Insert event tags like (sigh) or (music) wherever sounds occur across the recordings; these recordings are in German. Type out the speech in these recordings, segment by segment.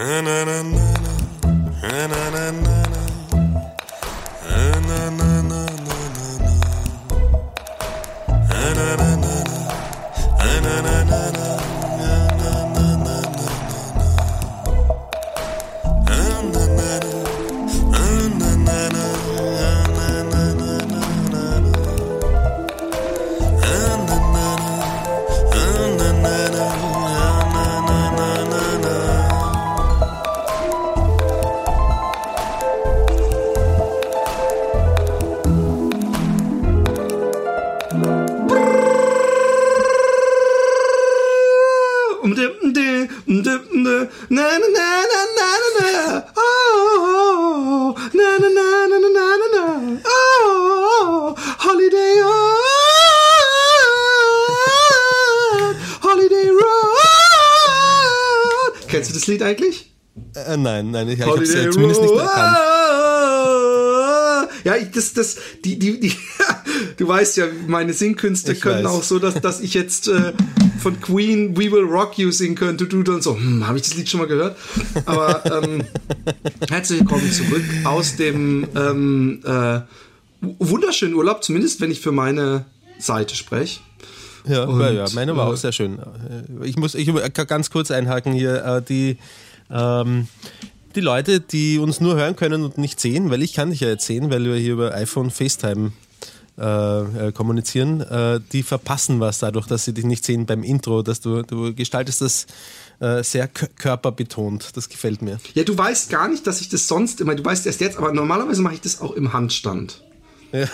na na Lied eigentlich? Äh, nein, nein, ich, ich habe es ja zumindest nicht erkannt. Ja, ich, das, das, die, die, die, (laughs) du weißt ja, meine Singkünste ich können weiß. auch so, dass, dass ich jetzt äh, von Queen We Will Rock You singen könnte, du dann so, hm, habe ich das Lied schon mal gehört? Aber ähm, (laughs) herzlich willkommen zurück aus dem ähm, äh, wunderschönen Urlaub, zumindest wenn ich für meine Seite spreche. Ja, und, ja, meine war äh, auch sehr schön. Ich muss ich ganz kurz einhaken hier. Äh, die, ähm, die Leute, die uns nur hören können und nicht sehen, weil ich kann dich ja jetzt sehen, weil wir hier über iPhone FaceTime äh, äh kommunizieren, äh, die verpassen was dadurch, dass sie dich nicht sehen beim Intro, dass du, du gestaltest das äh, sehr körperbetont. Das gefällt mir. Ja, du weißt gar nicht, dass ich das sonst immer, du weißt erst jetzt, aber normalerweise mache ich das auch im Handstand. Ja.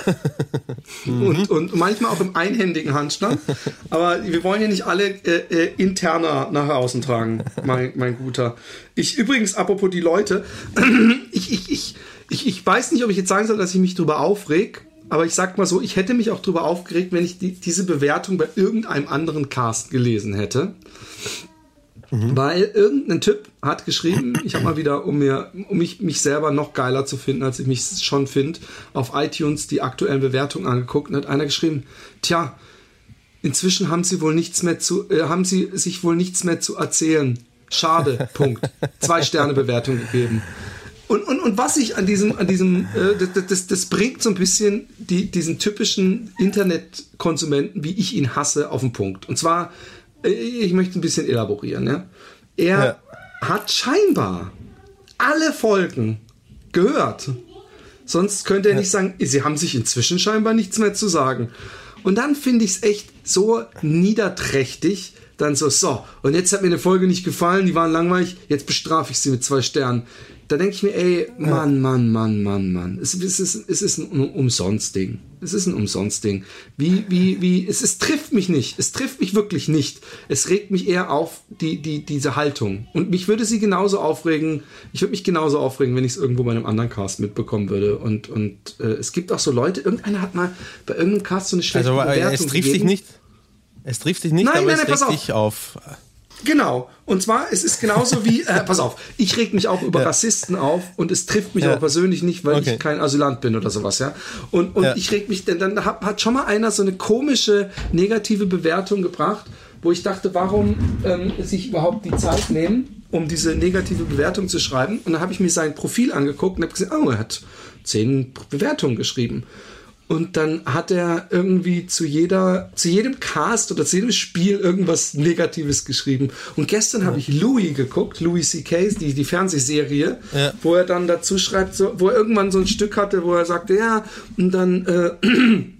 (laughs) und, und manchmal auch im einhändigen Handstand. Aber wir wollen ja nicht alle äh, äh, interner nach außen tragen, mein, mein Guter. Ich übrigens, apropos die Leute, (clears throat) ich, ich, ich, ich, ich weiß nicht, ob ich jetzt sagen soll, dass ich mich darüber aufreg, aber ich sag mal so, ich hätte mich auch darüber aufgeregt, wenn ich die, diese Bewertung bei irgendeinem anderen Cast gelesen hätte. Mhm. Weil irgendein Typ hat geschrieben, ich habe mal wieder, um mir, um mich, mich selber noch geiler zu finden, als ich mich schon finde, auf iTunes die aktuellen Bewertungen angeguckt und hat einer geschrieben, tja, inzwischen haben sie wohl nichts mehr zu, äh, haben sie sich wohl nichts mehr zu erzählen. Schade, Punkt. (laughs) Zwei Sterne Bewertung gegeben. Und, und, und was ich an diesem, an diesem, äh, das, das, das bringt so ein bisschen die, diesen typischen Internetkonsumenten, wie ich ihn hasse, auf den Punkt. Und zwar ich möchte ein bisschen elaborieren. Ja? Er ja. hat scheinbar alle Folgen gehört. Sonst könnte er nicht sagen, sie haben sich inzwischen scheinbar nichts mehr zu sagen. Und dann finde ich es echt so niederträchtig, dann so, so, und jetzt hat mir eine Folge nicht gefallen, die waren langweilig, jetzt bestrafe ich sie mit zwei Sternen da denke ich mir, ey, Mann, Mann, Mann, Mann, Mann. Es, es, ist, es ist ein Umsonst-Ding. Es ist ein Umsonst-Ding. Wie, wie, wie, es, es trifft mich nicht. Es trifft mich wirklich nicht. Es regt mich eher auf, die, die, diese Haltung. Und mich würde sie genauso aufregen, ich würde mich genauso aufregen, wenn ich es irgendwo bei einem anderen Cast mitbekommen würde. Und, und äh, es gibt auch so Leute, irgendeiner hat mal bei irgendeinem Cast so eine schlechte also, Bewertung es trifft gegeben. dich nicht. Es trifft dich nicht, nein, aber nein, nein, es regt dich auf. Genau. Und zwar, es ist genauso wie, äh, pass auf, ich reg mich auch über ja. Rassisten auf und es trifft mich ja. aber persönlich nicht, weil okay. ich kein Asylant bin oder sowas, ja. Und, und ja. ich reg mich, denn dann hat, hat schon mal einer so eine komische negative Bewertung gebracht, wo ich dachte, warum ähm, sich überhaupt die Zeit nehmen, um diese negative Bewertung zu schreiben. Und dann habe ich mir sein Profil angeguckt und habe gesehen, oh, er hat zehn Bewertungen geschrieben. Und dann hat er irgendwie zu jeder, zu jedem Cast oder zu jedem Spiel irgendwas Negatives geschrieben. Und gestern ja. habe ich Louis geguckt, Louis C.K., die, die Fernsehserie, ja. wo er dann dazu schreibt, so, wo er irgendwann so ein Stück hatte, wo er sagte, ja, und dann, äh, (clears throat)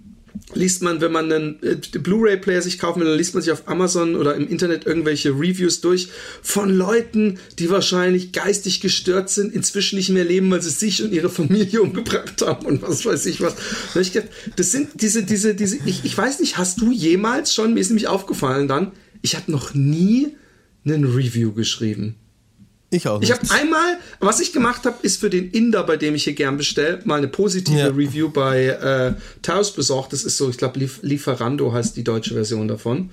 liest man, wenn man einen äh, Blu-ray-Player sich kaufen will, dann liest man sich auf Amazon oder im Internet irgendwelche Reviews durch von Leuten, die wahrscheinlich geistig gestört sind, inzwischen nicht mehr leben, weil sie sich und ihre Familie (laughs) umgebracht haben und was weiß ich was. Das sind diese, diese, diese, ich, ich weiß nicht, hast du jemals schon, mir ist nämlich aufgefallen dann, ich habe noch nie einen Review geschrieben. Ich auch. Nicht. Ich habe einmal, was ich gemacht habe, ist für den Inder, bei dem ich hier gern bestelle, mal eine positive ja. Review bei äh, Taos besorgt. Das ist so, ich glaube, Lief Lieferando heißt die deutsche Version davon.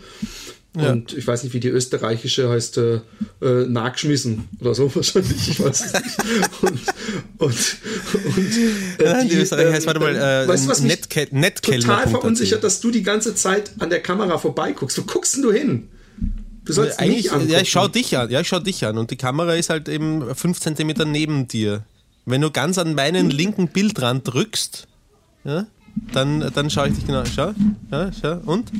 Ja. Und ich weiß nicht, wie die österreichische heißt, äh, äh nachgeschmissen oder so (laughs) wahrscheinlich. Ich weiß es nicht. Und, und, und äh, die, die Österreich heißt, warte mal, äh, weißt du, was mich Netke total verunsichert, dass du die ganze Zeit an der Kamera vorbeiguckst. Wo guckst denn du hin? Du sollst Eigentlich, mich angucken. ja, ich schau dich an. Ja, ich schau dich an. Und die Kamera ist halt eben fünf Zentimeter neben dir. Wenn du ganz an meinen linken Bildrand drückst, ja, dann, dann schaue ich dich genau. Schau, ja, schau. Und?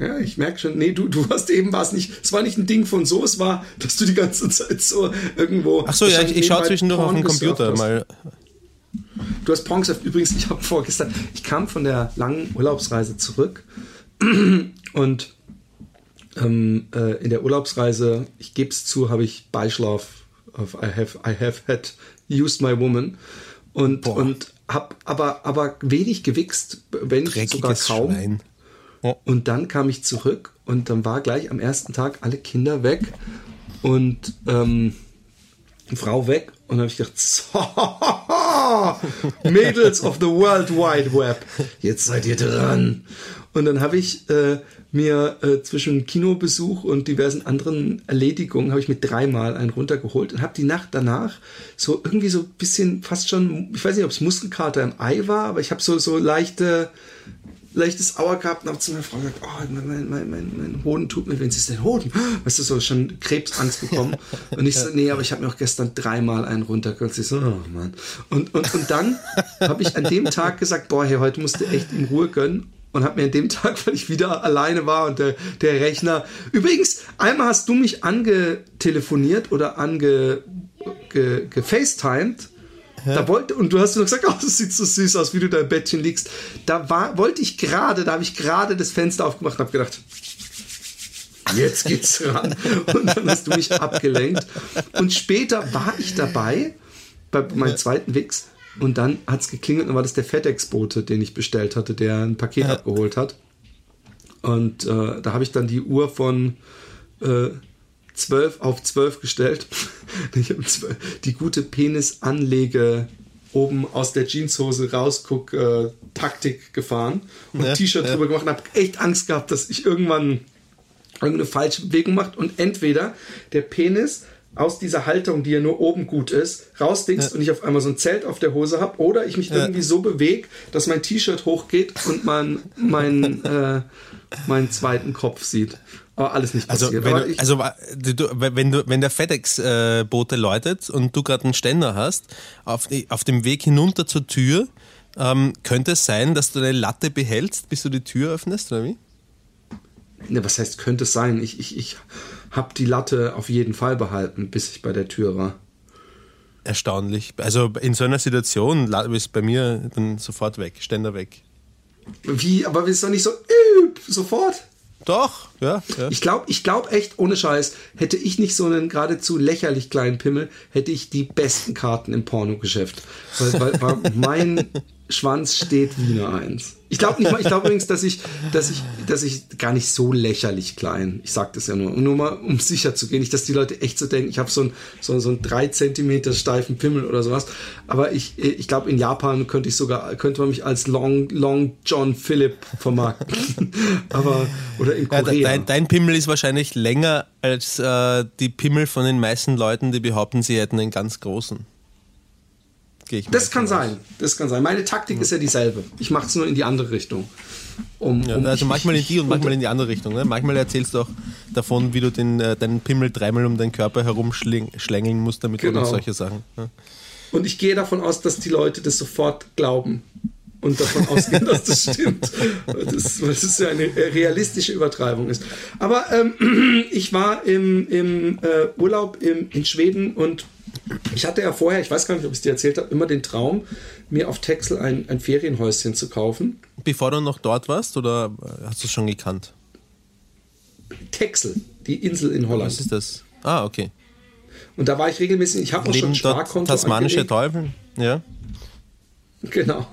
Ja, ich merke schon, nee, du, du hast eben was nicht, es war nicht ein Ding von so, es war, dass du die ganze Zeit so irgendwo. Ach so, ja, ich, ich schaue zwischendurch auf Porn dem Computer gesurft hast. mal. Du hast Porn gesurft. Übrigens, ich habe vorgestern, ich kam von der langen Urlaubsreise zurück (clears throat) und ähm, äh, in der Urlaubsreise, ich gebe es zu, habe ich Beischlaf auf I have, I have had used my woman und, Boah. und habe aber, aber wenig gewichst, wenn nicht sogar Dreckiges kaum. Schwein. Und dann kam ich zurück und dann war gleich am ersten Tag alle Kinder weg und ähm, Frau weg. Und dann habe ich gedacht, so, (laughs) Mädels of the World Wide Web, jetzt seid ihr dran. Und dann habe ich äh, mir äh, zwischen Kinobesuch und diversen anderen Erledigungen habe ich mir dreimal einen runtergeholt und habe die Nacht danach so irgendwie so ein bisschen fast schon, ich weiß nicht, ob es Muskelkater im Ei war, aber ich habe so so leichte leichtes Auer gehabt und habe zu meiner Frau gesagt, oh, mein, mein, mein, mein, Hoden tut mir weh. Und sie ist der Hoden? Weißt du, so schon Krebsangst bekommen. Und ich so, nee, aber ich habe mir auch gestern dreimal einen runtergeholt. Sie so, oh Mann. Und, und, und dann habe ich an dem Tag gesagt, boah, hey, heute musst du echt in Ruhe gönnen. Und habe mir an dem Tag, weil ich wieder alleine war und der, der Rechner. Übrigens, einmal hast du mich angetelefoniert oder ange ge, gefacetimed. Da wollte, und du hast nur gesagt, (laughs) oh, das sieht so süß aus, wie du da im Bettchen liegst. Da war, wollte ich gerade, da habe ich gerade das Fenster aufgemacht und habe gedacht, jetzt geht's (laughs) ran. Und dann hast du mich abgelenkt. Und später war ich dabei, bei meinem zweiten Wix, und dann hat's geklingelt und war das der FedEx-Bote, den ich bestellt hatte, der ein Paket Ja. abgeholt hat. Und äh, da habe ich dann die Uhr von äh, 12 auf 12 gestellt. (laughs) Ich habe 12 die gute Penisanlege oben aus der Jeanshose rausguck äh, Taktik gefahren und Ja, T-Shirt ja. drüber gemacht und habe echt Angst gehabt, dass ich irgendwann irgendeine falsche Bewegung macht und entweder der Penis aus dieser Haltung, die ja nur oben gut ist, rausdingst und ich auf einmal so ein Zelt auf der Hose habe oder ich mich irgendwie so bewege, dass mein T-Shirt hochgeht und man meinen äh, meinen zweiten Kopf sieht. Aber alles nicht Also, passiert. wenn Aber du, ich, also du, du- wenn, du, wenn der FedEx-Bote läutet und du gerade einen Ständer hast, auf, auf dem Weg hinunter zur Tür, ähm, könnte es sein, dass du deine Latte behältst, bis du die Tür öffnest, oder wie? ne, was heißt, könnte es sein? Ich, ich, ich habe die Latte auf jeden Fall behalten, bis ich bei der Tür war. Erstaunlich. Also in so einer Situation ist bei mir dann sofort weg, Ständer weg. Wie? Aber sind doch nicht so üb, sofort. Doch, ja. ja. Ich glaube, ich glaube echt, ohne Scheiß, hätte ich nicht so einen geradezu lächerlich kleinen Pimmel, hätte ich die besten Karten im Pornogeschäft. Weil, weil, weil (laughs) mein Schwanz steht wie eine Eins. Ich glaube nicht mal, ich glaube übrigens, dass ich, dass ich, dass ich gar nicht so lächerlich klein. Ich sag das ja nur, nur mal, um sicher zu gehen, nicht, dass die Leute echt so denken, ich habe so einen so, so einen drei Zentimeter steifen Pimmel oder sowas. Aber ich, ich glaube, in Japan könnte ich sogar, könnte man mich als Long, Long John Philip vermarkten. (laughs) Aber, oder in Ja, Korea. dein, dein Pimmel ist wahrscheinlich länger als äh, die Pimmel von den meisten Leuten, die behaupten, sie hätten einen ganz großen. Gehe ich Das kann davon aus. sein. Das kann sein. Meine Taktik ist ja dieselbe. Ich mache es nur in die andere Richtung. Um, Ja, um- also ich- manchmal in die und manchmal in die andere Richtung. Ne? Manchmal erzählst du auch davon, wie du den, äh, deinen Pimmel dreimal um deinen Körper herumschlängeln musst, damit du Genau. noch solche Sachen. Ja. Und ich gehe davon aus, dass die Leute das sofort glauben und davon (laughs) ausgehen, dass das stimmt. Das, weil das ja eine äh, realistische Übertreibung ist. Aber ähm, (clears throat) ich war im, im äh, Urlaub im, in Schweden und ich hatte ja vorher, ich weiß gar nicht, ob ich es dir erzählt habe, immer den Traum, mir auf Texel ein, ein Ferienhäuschen zu kaufen. Bevor du noch dort warst oder äh, hast du es schon gekannt? Texel, die Insel in Was Holland. ist das? Ah, okay. Und da war ich regelmäßig, ich habe auch schon ein Sparkonto tasmanische. Teufel? Ja. Genau.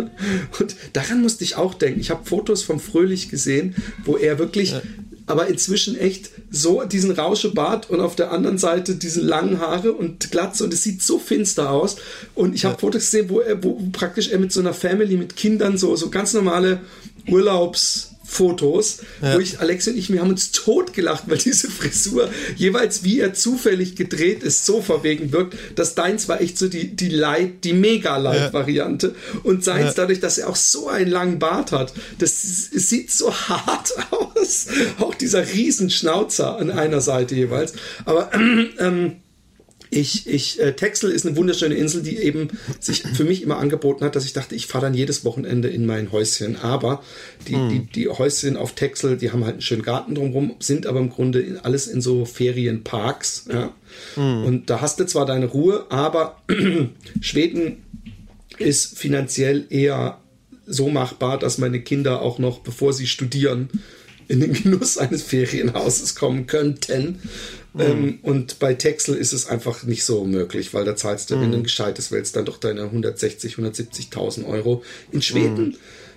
Und daran musste ich auch denken. Ich habe Fotos vom Fröhlich gesehen, wo er wirklich, aber inzwischen echt so diesen Rauschebart und auf der anderen Seite diese langen Haare und Glatze und es sieht so finster aus. Und ich habe Fotos gesehen, wo er, wo praktisch er mit so einer Family, mit Kindern so, so ganz normale Fotos, ja. wo ich, Alex und ich, wir haben uns totgelacht, weil diese Frisur jeweils wie er zufällig gedreht ist, so verwegen wirkt, dass deins war echt so die, die Light, die Mega-Light-Variante ja. und seins ja. dadurch, dass er auch so einen langen Bart hat, das, sieht so hart (laughs) aus. Auch dieser Riesenschnauzer an einer Seite jeweils. Aber, (clears throat) ähm, ich, ich, äh, Texel ist eine wunderschöne Insel, die eben sich für mich immer angeboten hat, dass ich dachte, ich fahre dann jedes Wochenende in mein Häuschen. Aber die, mhm. die, die Häuschen auf Texel, die haben halt einen schönen Garten drumherum, sind aber im Grunde in, alles in so Ferienparks. Ja? Mhm. Und da hast du zwar deine Ruhe, aber (clears throat) Schweden ist finanziell eher so machbar, dass meine Kinder auch noch, bevor sie studieren, in den Genuss eines Ferienhauses kommen könnten. Mhm. Ähm, und bei Texel ist es einfach nicht so möglich, weil da zahlst du, mhm. wenn du ein gescheites willst, dann doch deine 160, 170.000 Euro. In Schweden mhm.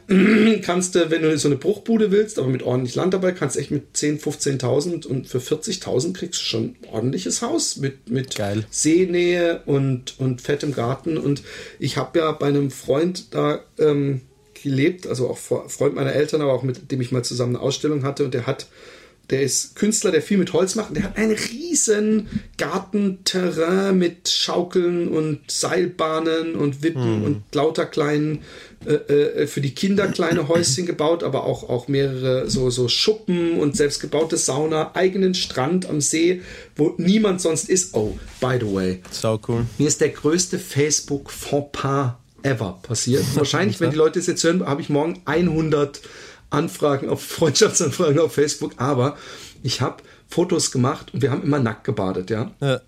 (clears throat) kannst du, wenn du so eine Bruchbude willst, aber mit ordentlich Land dabei, kannst du echt mit 10, 15.000 und für 40.000 kriegst du schon ein ordentliches Haus mit, mit Geil. Seenähe und, und fettem Garten. Und ich habe ja bei einem Freund da ähm, gelebt, also auch Freund meiner Eltern, aber auch mit dem ich mal zusammen eine Ausstellung hatte und der hat der ist Künstler, der viel mit Holz macht. Der hat ein riesen Gartenterrain mit Schaukeln und Seilbahnen und Wippen mm. und lauter kleinen, äh, äh, für die Kinder kleine Häuschen gebaut, aber auch, auch mehrere so, so Schuppen und selbstgebaute Sauna, eigenen Strand am See, wo niemand sonst ist. Oh, by the way. So cool. Mir ist der größte Facebook-Fauxpas ever passiert. (laughs) Wahrscheinlich, wenn die Leute es jetzt hören, habe ich morgen 100 Anfragen auf (laughs) Freundschaftsanfragen auf Facebook, aber ich habe Fotos gemacht und wir haben immer nackt gebadet, ja. ja.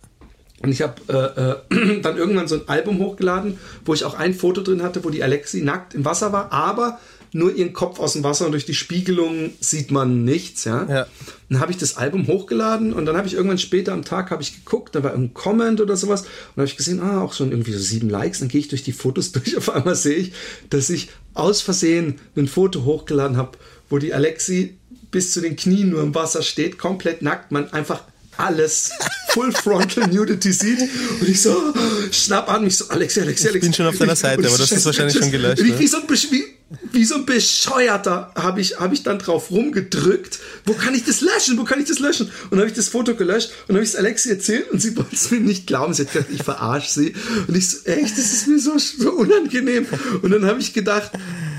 Und ich habe äh, äh, (clears throat) dann irgendwann so ein Album hochgeladen, wo ich auch ein Foto drin hatte, wo die Alexi nackt im Wasser war, aber nur ihren Kopf aus dem Wasser und durch die Spiegelung sieht man nichts, ja. ja. Dann habe ich das Album hochgeladen und dann habe ich irgendwann später am Tag habe ich geguckt, da war ein Comment oder sowas und habe ich gesehen, ah, auch schon irgendwie so sieben Likes. Dann gehe ich durch die Fotos (laughs) durch. Auf einmal sehe ich, dass ich aus Versehen ein Foto hochgeladen habe, wo die Alexi bis zu den Knien nur im Wasser steht, komplett nackt, man einfach alles (laughs) Full Frontal Nudity sieht und ich so schnapp an mich so Alexi, Alexi, Alexi. Ich bin schon auf deiner Seite, aber das ist wahrscheinlich schon gelöscht. Ne? wie, so, wie, wie so ein Bescheuerter habe ich, hab ich dann drauf rumgedrückt. Wo kann ich das löschen? Wo kann ich das löschen? Und dann habe ich das Foto gelöscht und habe ich es Alexi erzählt und sie wollte es mir nicht glauben. Sie hat gedacht, ich verarsche sie. Und ich so, echt, das ist mir so, so unangenehm. Und dann habe ich gedacht,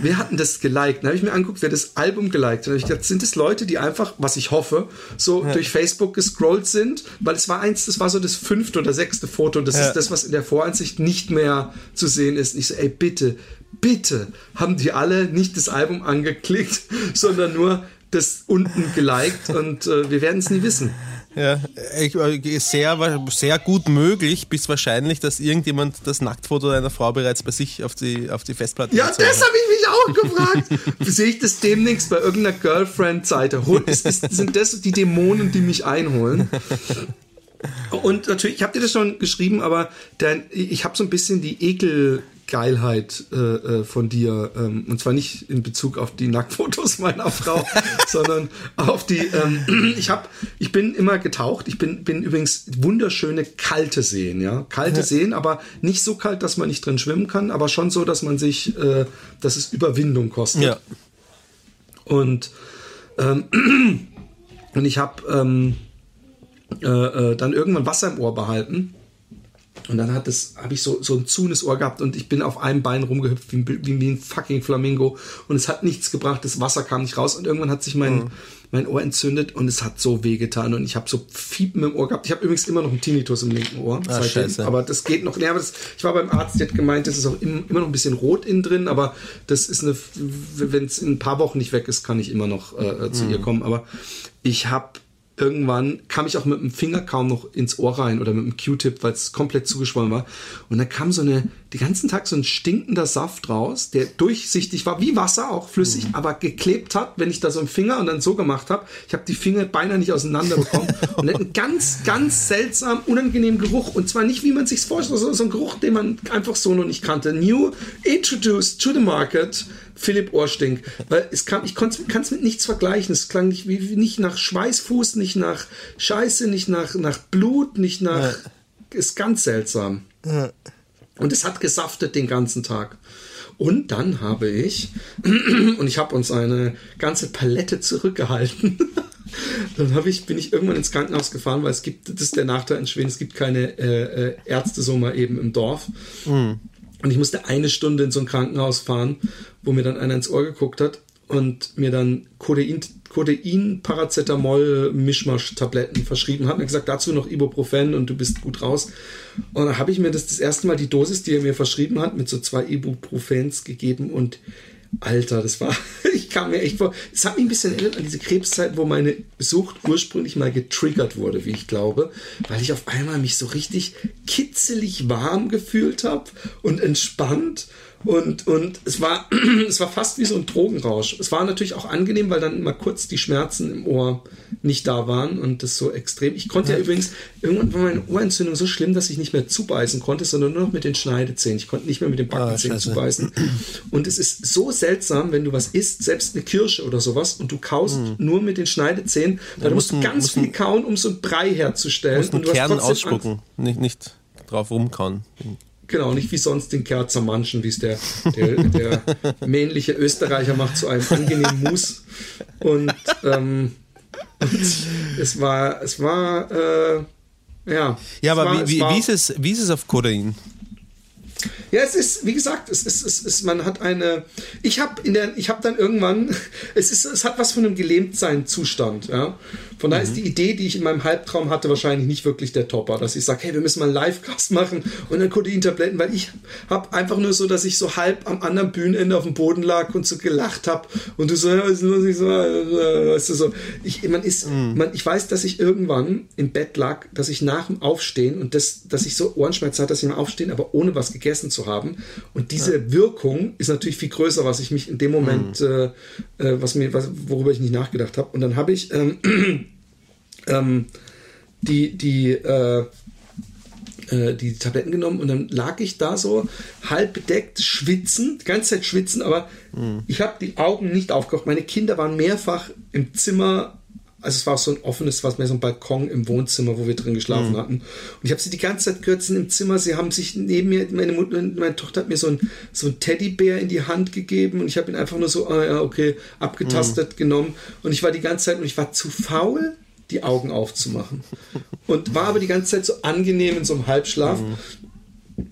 wer hat denn das geliked? Dann habe ich mir angeguckt, wer das Album geliked hat. Und habe ich gedacht, sind es Leute, die einfach, was ich hoffe, so ja. durch Facebook gescrollt sind? Weil es war eins, das war so das fünfte oder sechste Foto. Und das ja. ist das, was in der Voransicht nicht mehr zu sehen ist. Und ich so, ey, bitte, bitte haben die alle nicht das Album angeklickt, (laughs) sondern nur das unten geliked und äh, wir werden es nie wissen. Ja, ich, äh, sehr, sehr gut möglich, bis wahrscheinlich, dass irgendjemand das Nacktfoto einer Frau bereits bei sich auf die, auf die Festplatte Ja, das habe ich mich auch gefragt. (laughs) Sehe ich das demnächst bei irgendeiner Girlfriend-Seite? Sind das die Dämonen, die mich einholen? Und natürlich, ich habe dir das schon geschrieben, aber dein, ich habe so ein bisschen die Ekel Geilheit äh, äh, von dir, ähm, und zwar nicht in Bezug auf die Nacktfotos meiner Frau, (laughs) sondern auf die, ähm, ich habe, ich bin immer getaucht, ich bin, bin übrigens wunderschöne kalte Seen, ja, kalte ja. Seen, aber nicht so kalt, dass man nicht drin schwimmen kann, aber schon so, dass man sich, äh, dass es Überwindung kostet. Ja. Und, ähm, (clears throat) und ich habe ähm, äh, äh, dann irgendwann Wasser im Ohr behalten und dann hat das, habe ich so, so ein zunes Ohr gehabt und ich bin auf einem Bein rumgehüpft wie, wie, wie, ein fucking Flamingo und es hat nichts gebracht, das Wasser kam nicht raus und irgendwann hat sich mein, mhm. mein Ohr entzündet und es hat so weh getan und ich habe so Fiepen im Ohr gehabt. Ich habe übrigens immer noch einen Tinnitus im linken Ohr. Ah, seitdem, aber das geht noch. Ja, das, ich war beim Arzt, der hat gemeint, das ist auch im, immer noch ein bisschen rot innen drin, aber das ist eine, wenn es in ein paar Wochen nicht weg ist, kann ich immer noch äh, zu mhm. ihr kommen. Aber ich habe irgendwann kam ich auch mit dem Finger kaum noch ins Ohr rein oder mit dem Q-Tip, weil es komplett zugeschwollen war. Und dann kam so eine, den ganzen Tag so ein stinkender Saft raus, der durchsichtig war, wie Wasser, auch flüssig, mhm. aber geklebt hat, wenn ich da so einen Finger und dann so gemacht habe. Ich habe die Finger beinahe nicht auseinander bekommen. (laughs) und einen ganz, ganz seltsam, unangenehmen Geruch. Und zwar nicht, wie man sich vorstellt, sondern so ein Geruch, den man einfach so noch nicht kannte. New introduced to the market Philipp Ohrstink. Weil es kam, ich kann es mit nichts vergleichen. Es klang nicht, wie, nicht nach Schweißfuß, nicht nach Scheiße, nicht nach, nach Blut, nicht nach. Ja. Ist ganz seltsam. Ja. Und es hat gesaftet den ganzen Tag. Und dann habe ich, (clears throat) und ich habe uns eine ganze Palette zurückgehalten. (laughs) dann habe ich, bin ich irgendwann ins Krankenhaus gefahren, weil es gibt, das ist der Nachteil in Schweden, es gibt keine äh, äh Ärzte so mal eben im Dorf. Mhm. Und ich musste eine Stunde in so ein Krankenhaus fahren, wo mir dann einer ins Ohr geguckt hat und mir dann Codein, Codein Paracetamol Mischmasch-Tabletten verschrieben hat. Er gesagt, dazu noch Ibuprofen und du bist gut raus. Und dann habe ich mir das das erste Mal die Dosis, die er mir verschrieben hat, mit so zwei Ibuprofens gegeben und Alter, das war, (laughs) ich kam mir echt vor, es hat mich ein bisschen erinnert an diese Krebszeit, wo meine Sucht ursprünglich mal getriggert wurde, wie ich glaube, weil ich auf einmal mich so richtig kitzelig warm gefühlt habe und entspannt und, und es war, (clears throat) es war fast wie so ein Drogenrausch. Es war natürlich auch angenehm, weil dann immer kurz die Schmerzen im Ohr nicht da waren und das so extrem. Ich konnte ja, ja übrigens, irgendwann war meine Ohrentzündung so schlimm, dass ich nicht mehr zubeißen konnte, sondern nur noch mit den Schneidezähnen. Ich konnte nicht mehr mit den Backenzähnen oh, zubeißen. Und es ist so seltsam, wenn du was isst, selbst eine Kirsche oder sowas, und du kaust mhm. nur mit den Schneidezähnen, weil ja, du musst ganz viel kauen, um so einen Brei herzustellen. Musst und du Kern ausspucken, nicht, nicht drauf rumkauen. Genau, nicht wie sonst den Kerl zermanschen, wie es der, der, der männliche Österreicher macht zu einem angenehmen Mus. Und, ähm, und es war, es war, äh, ja. Ja, aber war, wie, wie, war, wie, ist es, wie ist es auf Kodein? Ja, es ist, wie gesagt, es ist, es ist, man hat eine, ich habe in der, ich habe dann irgendwann, (laughs) es ist, es hat was von einem Gelähmtsein-Zustand, ja. Von daher mhm. ist die Idee, die ich in meinem Halbtraum hatte, wahrscheinlich nicht wirklich der Topper, dass ich sage, hey, wir müssen mal einen Livecast machen und dann Codein-Tabletten, weil ich habe einfach nur so, dass ich so halb am anderen Bühnenende auf dem Boden lag und so gelacht habe und du so, ja, weißt du so, ich, man ist, mhm. man, ich weiß, dass ich irgendwann im Bett lag, dass ich nach dem Aufstehen und das, dass ich so Ohrenschmerzen hatte, dass ich im Aufstehen, aber ohne was gegessen zu haben und diese ja. Wirkung ist natürlich viel größer, was ich mich in dem Moment, mhm. äh, äh was mir, was, worüber ich nicht nachgedacht habe und dann habe ich ähm, ähm, die, die, äh, äh, die Tabletten genommen und dann lag ich da so halb bedeckt, schwitzen, die ganze Zeit schwitzen, aber mhm. ich habe die Augen nicht aufgekocht. Meine Kinder waren mehrfach im Zimmer also es war so ein offenes, was mehr so ein Balkon im Wohnzimmer, wo wir drin geschlafen mhm. hatten. Und ich habe sie die ganze Zeit gehört, sind im Zimmer, sie haben sich neben mir, meine Mutter, meine Tochter hat mir so ein, so ein Teddybär in die Hand gegeben und ich habe ihn einfach nur so, ah ja, okay, abgetastet mhm. genommen. Und ich war die ganze Zeit und ich war zu faul, die Augen aufzumachen. Und war aber die ganze Zeit so angenehm in so einem Halbschlaf. Mhm.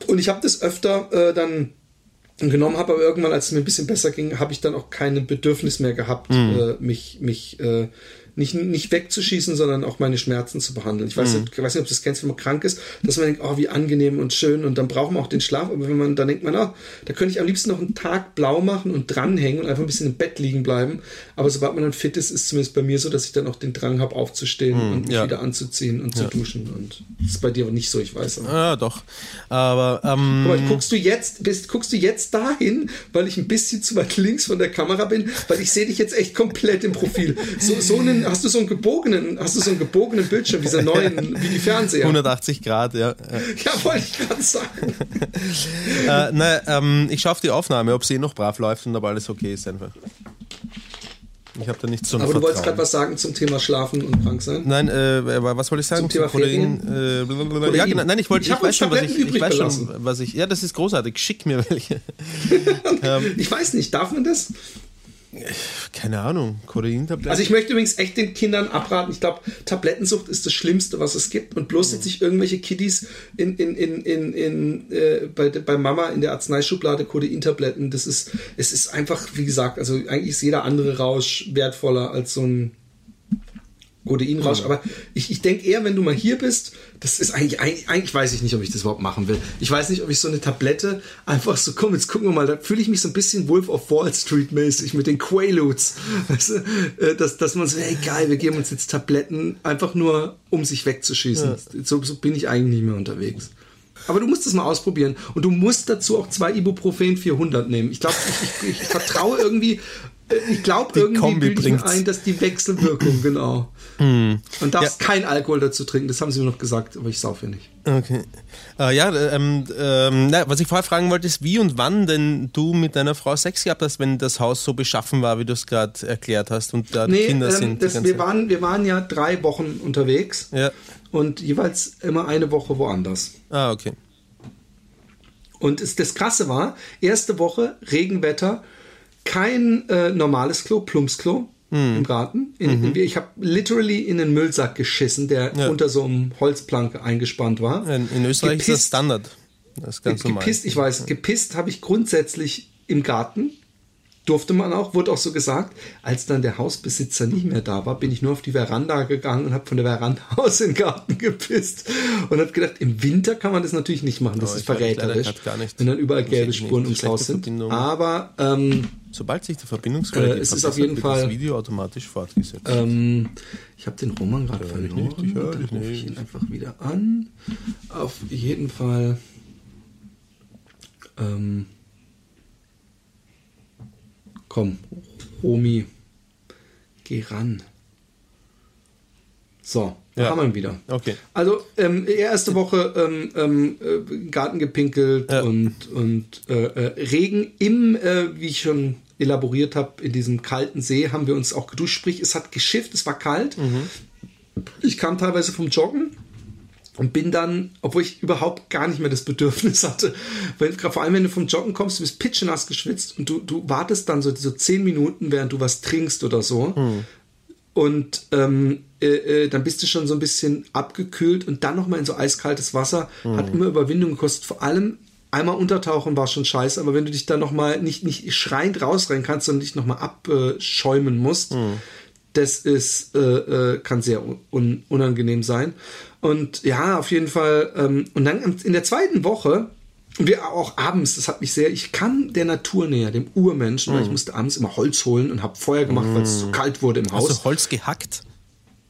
Und ich habe das öfter äh, dann genommen, habe aber irgendwann, als es mir ein bisschen besser ging, habe ich dann auch kein Bedürfnis mehr gehabt, mhm. äh, mich, mich äh, nicht, nicht wegzuschießen, sondern auch meine Schmerzen zu behandeln. Ich weiß, mhm. nicht, ich weiß nicht, ob du das kennst, wenn man krank ist, dass man denkt, oh, wie angenehm und schön und dann braucht man auch den Schlaf, aber wenn man, dann denkt man, oh, da könnte ich am liebsten noch einen Tag blau machen und dranhängen und einfach ein bisschen im Bett liegen bleiben. Aber sobald man dann fit ist, ist zumindest bei mir so, dass ich dann auch den Drang habe, aufzustehen mhm, und mich ja. wieder anzuziehen und ja. zu duschen. Und das ist bei dir aber nicht so, ich weiß. Aber. Ja, doch. Aber, ähm, aber guckst du jetzt, bist, guckst du jetzt dahin, weil ich ein bisschen zu weit links von der Kamera bin, weil ich sehe dich jetzt echt komplett im Profil. So, so einen hast du so einen gebogenen, hast du so einen gebogenen Bildschirm, dieser neuen, wie die Fernseher? 180 Grad, ja. (laughs) Ja, wollte ich gerade sagen. (laughs) äh, na, ähm, ich schaue auf die Aufnahme, ob sie eh noch brav läuft und ob alles okay ist einfach. Ich habe da nichts zum Aber Vertrauen. du wolltest gerade was sagen zum Thema Schlafen und krank sein? Nein, äh, was wollte ich sagen? Zum Thema Kollegen, äh, ja, genau, nein, ich wollte, ich, ich weiß schon, was ich, ich weiß schon, was ich, ja, das ist großartig. Schick mir welche. (laughs) ähm, ich weiß nicht, darf man das? Keine Ahnung, Kodeintabletten. Also ich möchte übrigens echt den Kindern abraten. Ich glaube, Tablettensucht ist das Schlimmste, was es gibt. Und bloß jetzt sich irgendwelche Kiddies in, in, in, in, in, äh, bei, bei Mama in der Arzneischublade Kodeintabletten, das ist, es ist einfach, wie gesagt, also eigentlich ist jeder andere Rausch wertvoller als so ein Kodeinrausch. Aber ich, ich denke eher, wenn du mal hier bist, das ist eigentlich, eigentlich, eigentlich weiß ich nicht, ob ich das überhaupt machen will. Ich weiß nicht, ob ich so eine Tablette einfach so, komm, jetzt gucken wir mal, da fühle ich mich so ein bisschen Wolf of Wall Street mäßig mit den Quaaludes. Weißt du, äh, dass, dass man so, hey geil, wir geben uns jetzt Tabletten einfach nur, um sich wegzuschießen. Ja. So, so bin ich eigentlich nicht mehr unterwegs. Aber du musst es mal ausprobieren. Und du musst dazu auch zwei Ibuprofen 400 nehmen. Ich glaube, ich, ich, ich vertraue irgendwie ich glaube irgendwie bilde ein, dass die Wechselwirkung, (clears throat) genau. Mm. Und darfst ja. kein Alkohol dazu trinken, das haben sie mir noch gesagt, aber ich saufe ja nicht. Okay. Äh, ja, ähm, ähm, na, was ich vorher fragen wollte, ist, wie und wann denn du mit deiner Frau Sex gehabt hast, wenn das Haus so beschaffen war, wie du es gerade erklärt hast und da nee, die Kinder ähm, sind. Das, wir, waren, wir waren ja drei Wochen unterwegs ja. und jeweils immer eine Woche woanders. Ah, okay. Und es, das Krasse war, erste Woche, Regenwetter, kein äh, normales Klo, Plumpsklo mm. im Garten. In, mhm. in, ich habe literally in einen Müllsack geschissen, der ja. unter so einem Holzplanke eingespannt war. In, in Österreich gepisst, ist das Standard. Das ist ganz normal. Gepisst, ich weiß, gepisst habe ich grundsätzlich im Garten durfte man auch, wurde auch so gesagt. Als dann der Hausbesitzer nicht mehr da war, bin ich nur auf die Veranda gegangen und habe von der Veranda (laughs) aus in den Garten gepisst und habe gedacht, im Winter kann man das natürlich nicht machen, das oh, ist verräterisch, wenn dann überall gelbe Spuren ums Haus sind. Aber ähm, sobald sich die Verbindungsqualität äh, es ist auf jeden Fall das Video automatisch fortgesetzt. Ähm, ich habe den Roman gerade verloren. Nicht, ich höre dann rufe ich ihn einfach wieder an. Auf jeden Fall. Ähm, Komm, Romi, geh ran. So, da ja. haben wir ihn wieder. Okay. Also, ähm, erste Woche ähm, ähm, äh, Garten gepinkelt ja. und, und äh, äh, Regen im, äh, wie ich schon elaboriert habe, in diesem kalten See haben wir uns auch geduscht. Sprich, es hat geschifft, es war kalt. Mhm. Ich kam teilweise vom Joggen und bin dann, obwohl ich überhaupt gar nicht mehr das Bedürfnis (laughs) hatte, weil, vor allem wenn du vom Joggen kommst, du bist pitschenass geschwitzt und du, du wartest dann so, so zehn Minuten, während du was trinkst oder so. Hm. Und ähm, äh, äh, dann bist du schon so ein bisschen abgekühlt und dann nochmal in so eiskaltes Wasser hm. hat immer Überwindung gekostet. Vor allem einmal untertauchen war schon scheiße, aber wenn du dich dann nochmal nicht, nicht schreiend rausrennen kannst, sondern dich nochmal abschäumen musst, hm. das ist, äh, äh, kann sehr un unangenehm sein. Und ja, auf jeden Fall. Ähm, und dann in der zweiten Woche, und wir auch abends, das hat mich sehr, ich kann der Natur näher, dem Urmenschen, mm. weil ich mhm. musste abends immer Holz holen und habe Feuer gemacht, mm. weil es so mhm. kalt wurde im Haus. Hast du Holz gehackt?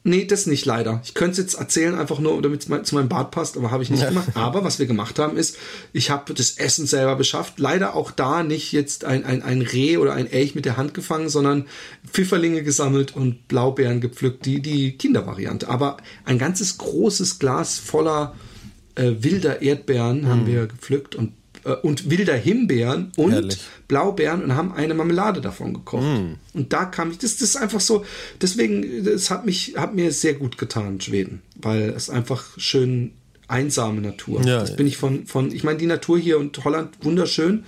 Nee, das nicht leider. Ich könnte es jetzt erzählen, einfach nur, damit es zu meinem Bad passt, aber habe ich nicht gemacht. Aber was wir gemacht haben, ist, ich habe das Essen selber beschafft. Leider auch da nicht jetzt ein, ein, ein Reh oder ein Elch mit der Hand gefangen, sondern Pfifferlinge gesammelt und Blaubeeren gepflückt, die, die Kindervariante. Aber ein ganzes großes Glas voller äh, wilder Erdbeeren mhm. haben wir gepflückt und äh, und wilder Himbeeren und Herrlich. Blaubeeren und haben eine Marmelade davon gekocht. Mm. Und da kam ich, das, das ist einfach so, deswegen, das hat mich, hat mir sehr gut getan, Schweden, weil es einfach schön einsame Natur. Ja, das ja. bin ich von, von, ich meine, die Natur hier und Holland wunderschön,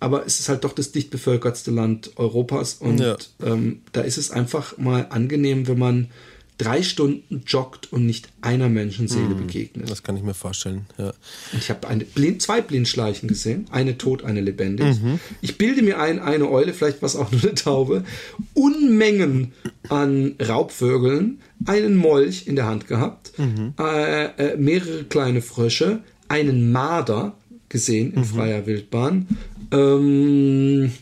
aber es ist halt doch das dicht bevölkertste Land Europas und ja. ähm, da ist es einfach mal angenehm, wenn man drei Stunden joggt und nicht einer Menschenseele mm, begegnet. Das kann ich mir vorstellen, ja. Und ich habe Blind, zwei Blindschleichen gesehen, eine tot, eine lebendig. Mhm. Ich bilde mir ein, eine Eule, vielleicht was auch (laughs) nur eine Taube, Unmengen an Raubvögeln, einen Molch in der Hand gehabt, mhm. äh, äh, mehrere kleine Frösche, einen Marder gesehen in mhm. freier Wildbahn, ähm,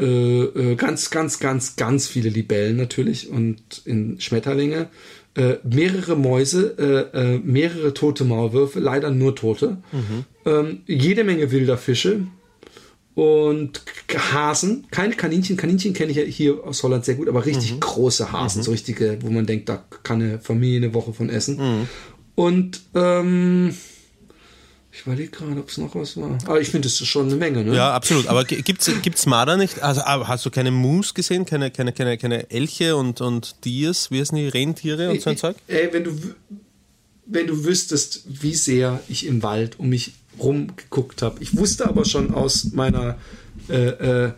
äh, äh, ganz, ganz, ganz, ganz viele Libellen natürlich und in Schmetterlinge. Äh, mehrere Mäuse, äh, äh, mehrere tote Maulwürfe, leider nur tote. Mhm. Ähm, jede Menge wilder Fische und Hasen, keine Kaninchen. Kaninchen kenne ich ja hier aus Holland sehr gut, aber richtig mhm. große Hasen, mhm. so richtige, wo man denkt, da kann eine Familie eine Woche von essen. Mhm. Und ähm, ich überlege gerade, ob es noch was war. Aber ich finde, es ist schon eine Menge, ne? Ja, absolut. Aber gibt es Marder nicht? Also, hast du keine Moose gesehen? Keine, keine, keine, keine Elche und, und Diers? Wie heißen die? Rentiere und so ein Zeug? Ey, wenn du, wenn du wüsstest, wie sehr ich im Wald um mich rumgeguckt habe. Ich wusste aber schon aus meiner äh, äh,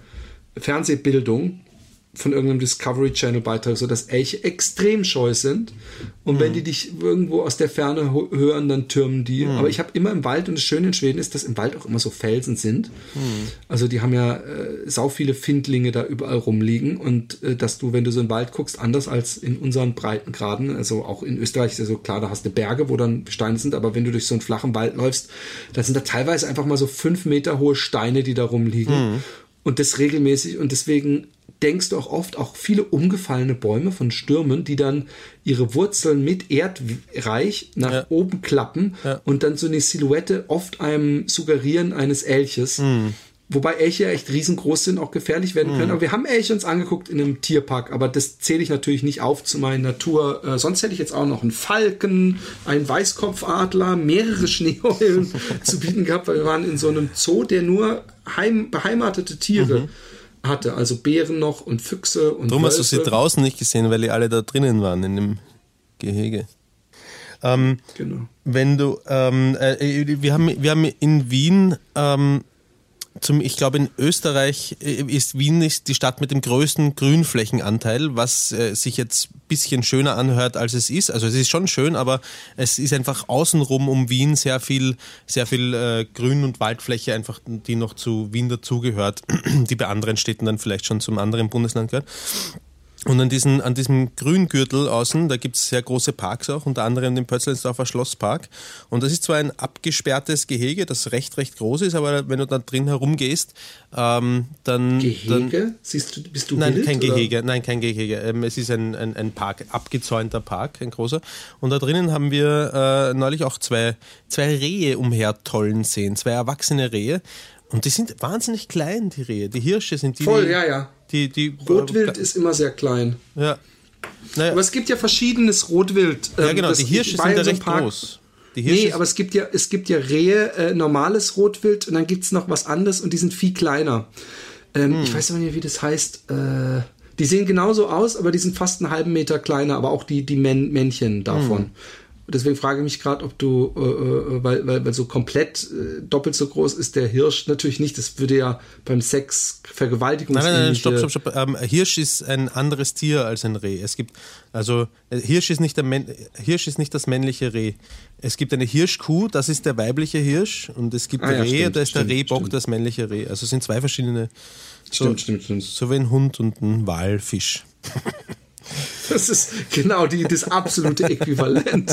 Fernsehbildung, von irgendeinem Discovery Channel Beitrag, so dass Elche extrem scheu sind und mhm. wenn die dich irgendwo aus der Ferne hören, dann türmen die. Mhm. Aber ich habe immer im Wald und das Schöne in Schweden ist, dass im Wald auch immer so Felsen sind. Mhm. Also die haben ja äh, sau viele Findlinge da überall rumliegen und äh, dass du, wenn du so in den Wald guckst, anders als in unseren Breitengraden, also auch in Österreich ist ja so klar, da hast du Berge, wo dann Steine sind, aber wenn du durch so einen flachen Wald läufst, da sind da teilweise einfach mal so fünf Meter hohe Steine, die da rumliegen. Mhm. Und das regelmäßig und deswegen denkst du auch oft auch viele umgefallene Bäume von Stürmen, die dann ihre Wurzeln mit Erdreich nach ja. oben klappen ja. und dann so eine Silhouette oft einem suggerieren eines Elches. Mhm. Wobei Elche echt riesengroß sind, auch gefährlich werden können. Mhm. Aber wir haben Elche uns angeguckt in einem Tierpark, aber das zähle ich natürlich nicht auf zu meiner Natur. Äh, sonst hätte ich jetzt auch noch einen Falken, einen Weißkopfadler, mehrere (laughs) Schneeeulen zu bieten gehabt, weil wir waren in so einem Zoo, der nur heim, beheimatete Tiere mhm hatte, also Bären noch und Füchse und Darum hast du sie draußen nicht gesehen, weil die alle da drinnen waren in dem Gehege. Ähm, genau. Wenn du, ähm, äh, wir, haben, wir haben in Wien ähm, zum, ich glaube, in Österreich äh, ist Wien ist die Stadt mit dem größten Grünflächenanteil, was äh, sich jetzt ein bisschen schöner anhört, als es ist. Also es ist schon schön, aber es ist einfach außenrum um Wien sehr viel, sehr viel äh, Grün- und Waldfläche, einfach die noch zu Wien dazugehört, (clears throat) die bei anderen Städten dann vielleicht schon zum anderen Bundesland gehört. Und an, diesen, an diesem Grüngürtel außen, da gibt es sehr große Parks auch, unter anderem den Pötzleinsdorfer Schlosspark. Und das ist zwar ein abgesperrtes Gehege, das recht, recht groß ist, aber wenn du da drin herumgehst, ähm, dann... Gehege? Dann, Siehst du, bist du Nein, wild, kein oder? Gehege, nein, kein Gehege. Ähm, es ist ein, ein, ein Park, abgezäunter Park, ein großer. Und da drinnen haben wir äh, neulich auch zwei, zwei Rehe umhertollen sehen, zwei erwachsene Rehe. Und die sind wahnsinnig klein, die Rehe. Die Hirsche sind die... Voll, die, ja, ja. Die, die, Rotwild ist immer sehr klein. Ja. Naja. Aber es gibt ja verschiedenes Rotwild. Ja, ähm, genau, das- die Hirsche sind in ja so recht Park- groß. Die Hirsche Nee, aber es gibt ja, es gibt ja Rehe, äh, normales Rotwild und dann gibt es noch was anderes und die sind viel kleiner. Ähm, Hm. Ich weiß aber nicht, wie das heißt. Äh, die sehen genauso aus, aber die sind fast einen halben Meter kleiner, aber auch die, die Män Männchen davon. Hm. Deswegen frage ich mich gerade, ob du, äh, äh, weil, weil, weil so komplett äh, doppelt so groß ist der Hirsch natürlich nicht. Das würde ja beim Sex Vergewaltigung. Nein, nein, nein, stopp, stopp, stopp. Ähm, Hirsch ist ein anderes Tier als ein Reh. Es gibt, also äh, Hirsch ist, nicht der Män Hirsch ist nicht das männliche Reh. Es gibt eine Hirschkuh, das ist der weibliche Hirsch. Und es gibt Ah, ja, Rehe, stimmt, da ist der stimmt, Rehbock stimmt. das männliche Reh. Also es sind zwei verschiedene, Stimmt, stimmt, stimmt. so wie ein Hund und ein Walfisch. (laughs) (laughs) Das ist genau die, das absolute Äquivalent. (laughs)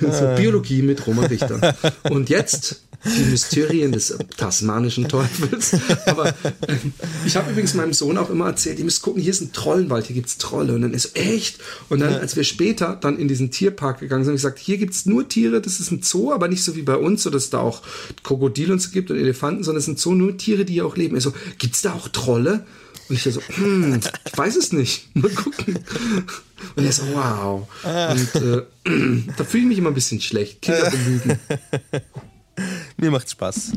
so, Biologie mit Roman Richter. Und jetzt die Mysterien des tasmanischen Teufels. Aber ähm, ich habe übrigens meinem Sohn auch immer erzählt, ihr müsst gucken, hier ist ein Trollenwald, hier gibt's Trolle. Und dann ist echt? Und dann, als wir später dann in diesen Tierpark gegangen sind, habe ich gesagt, hier gibt's nur Tiere, das ist ein Zoo, aber nicht so wie bei uns, so dass es da auch Krokodile und so gibt und Elefanten, sondern es sind so nur Tiere, die hier auch leben. Er so, gibt's da auch Trolle? Und ich so, hm, ich weiß es nicht. (laughs) Mal gucken. Und er so, wow. Und äh, (clears throat) da fühle ich mich immer ein bisschen schlecht. Kinder belügen. (laughs) Mir macht Spaß.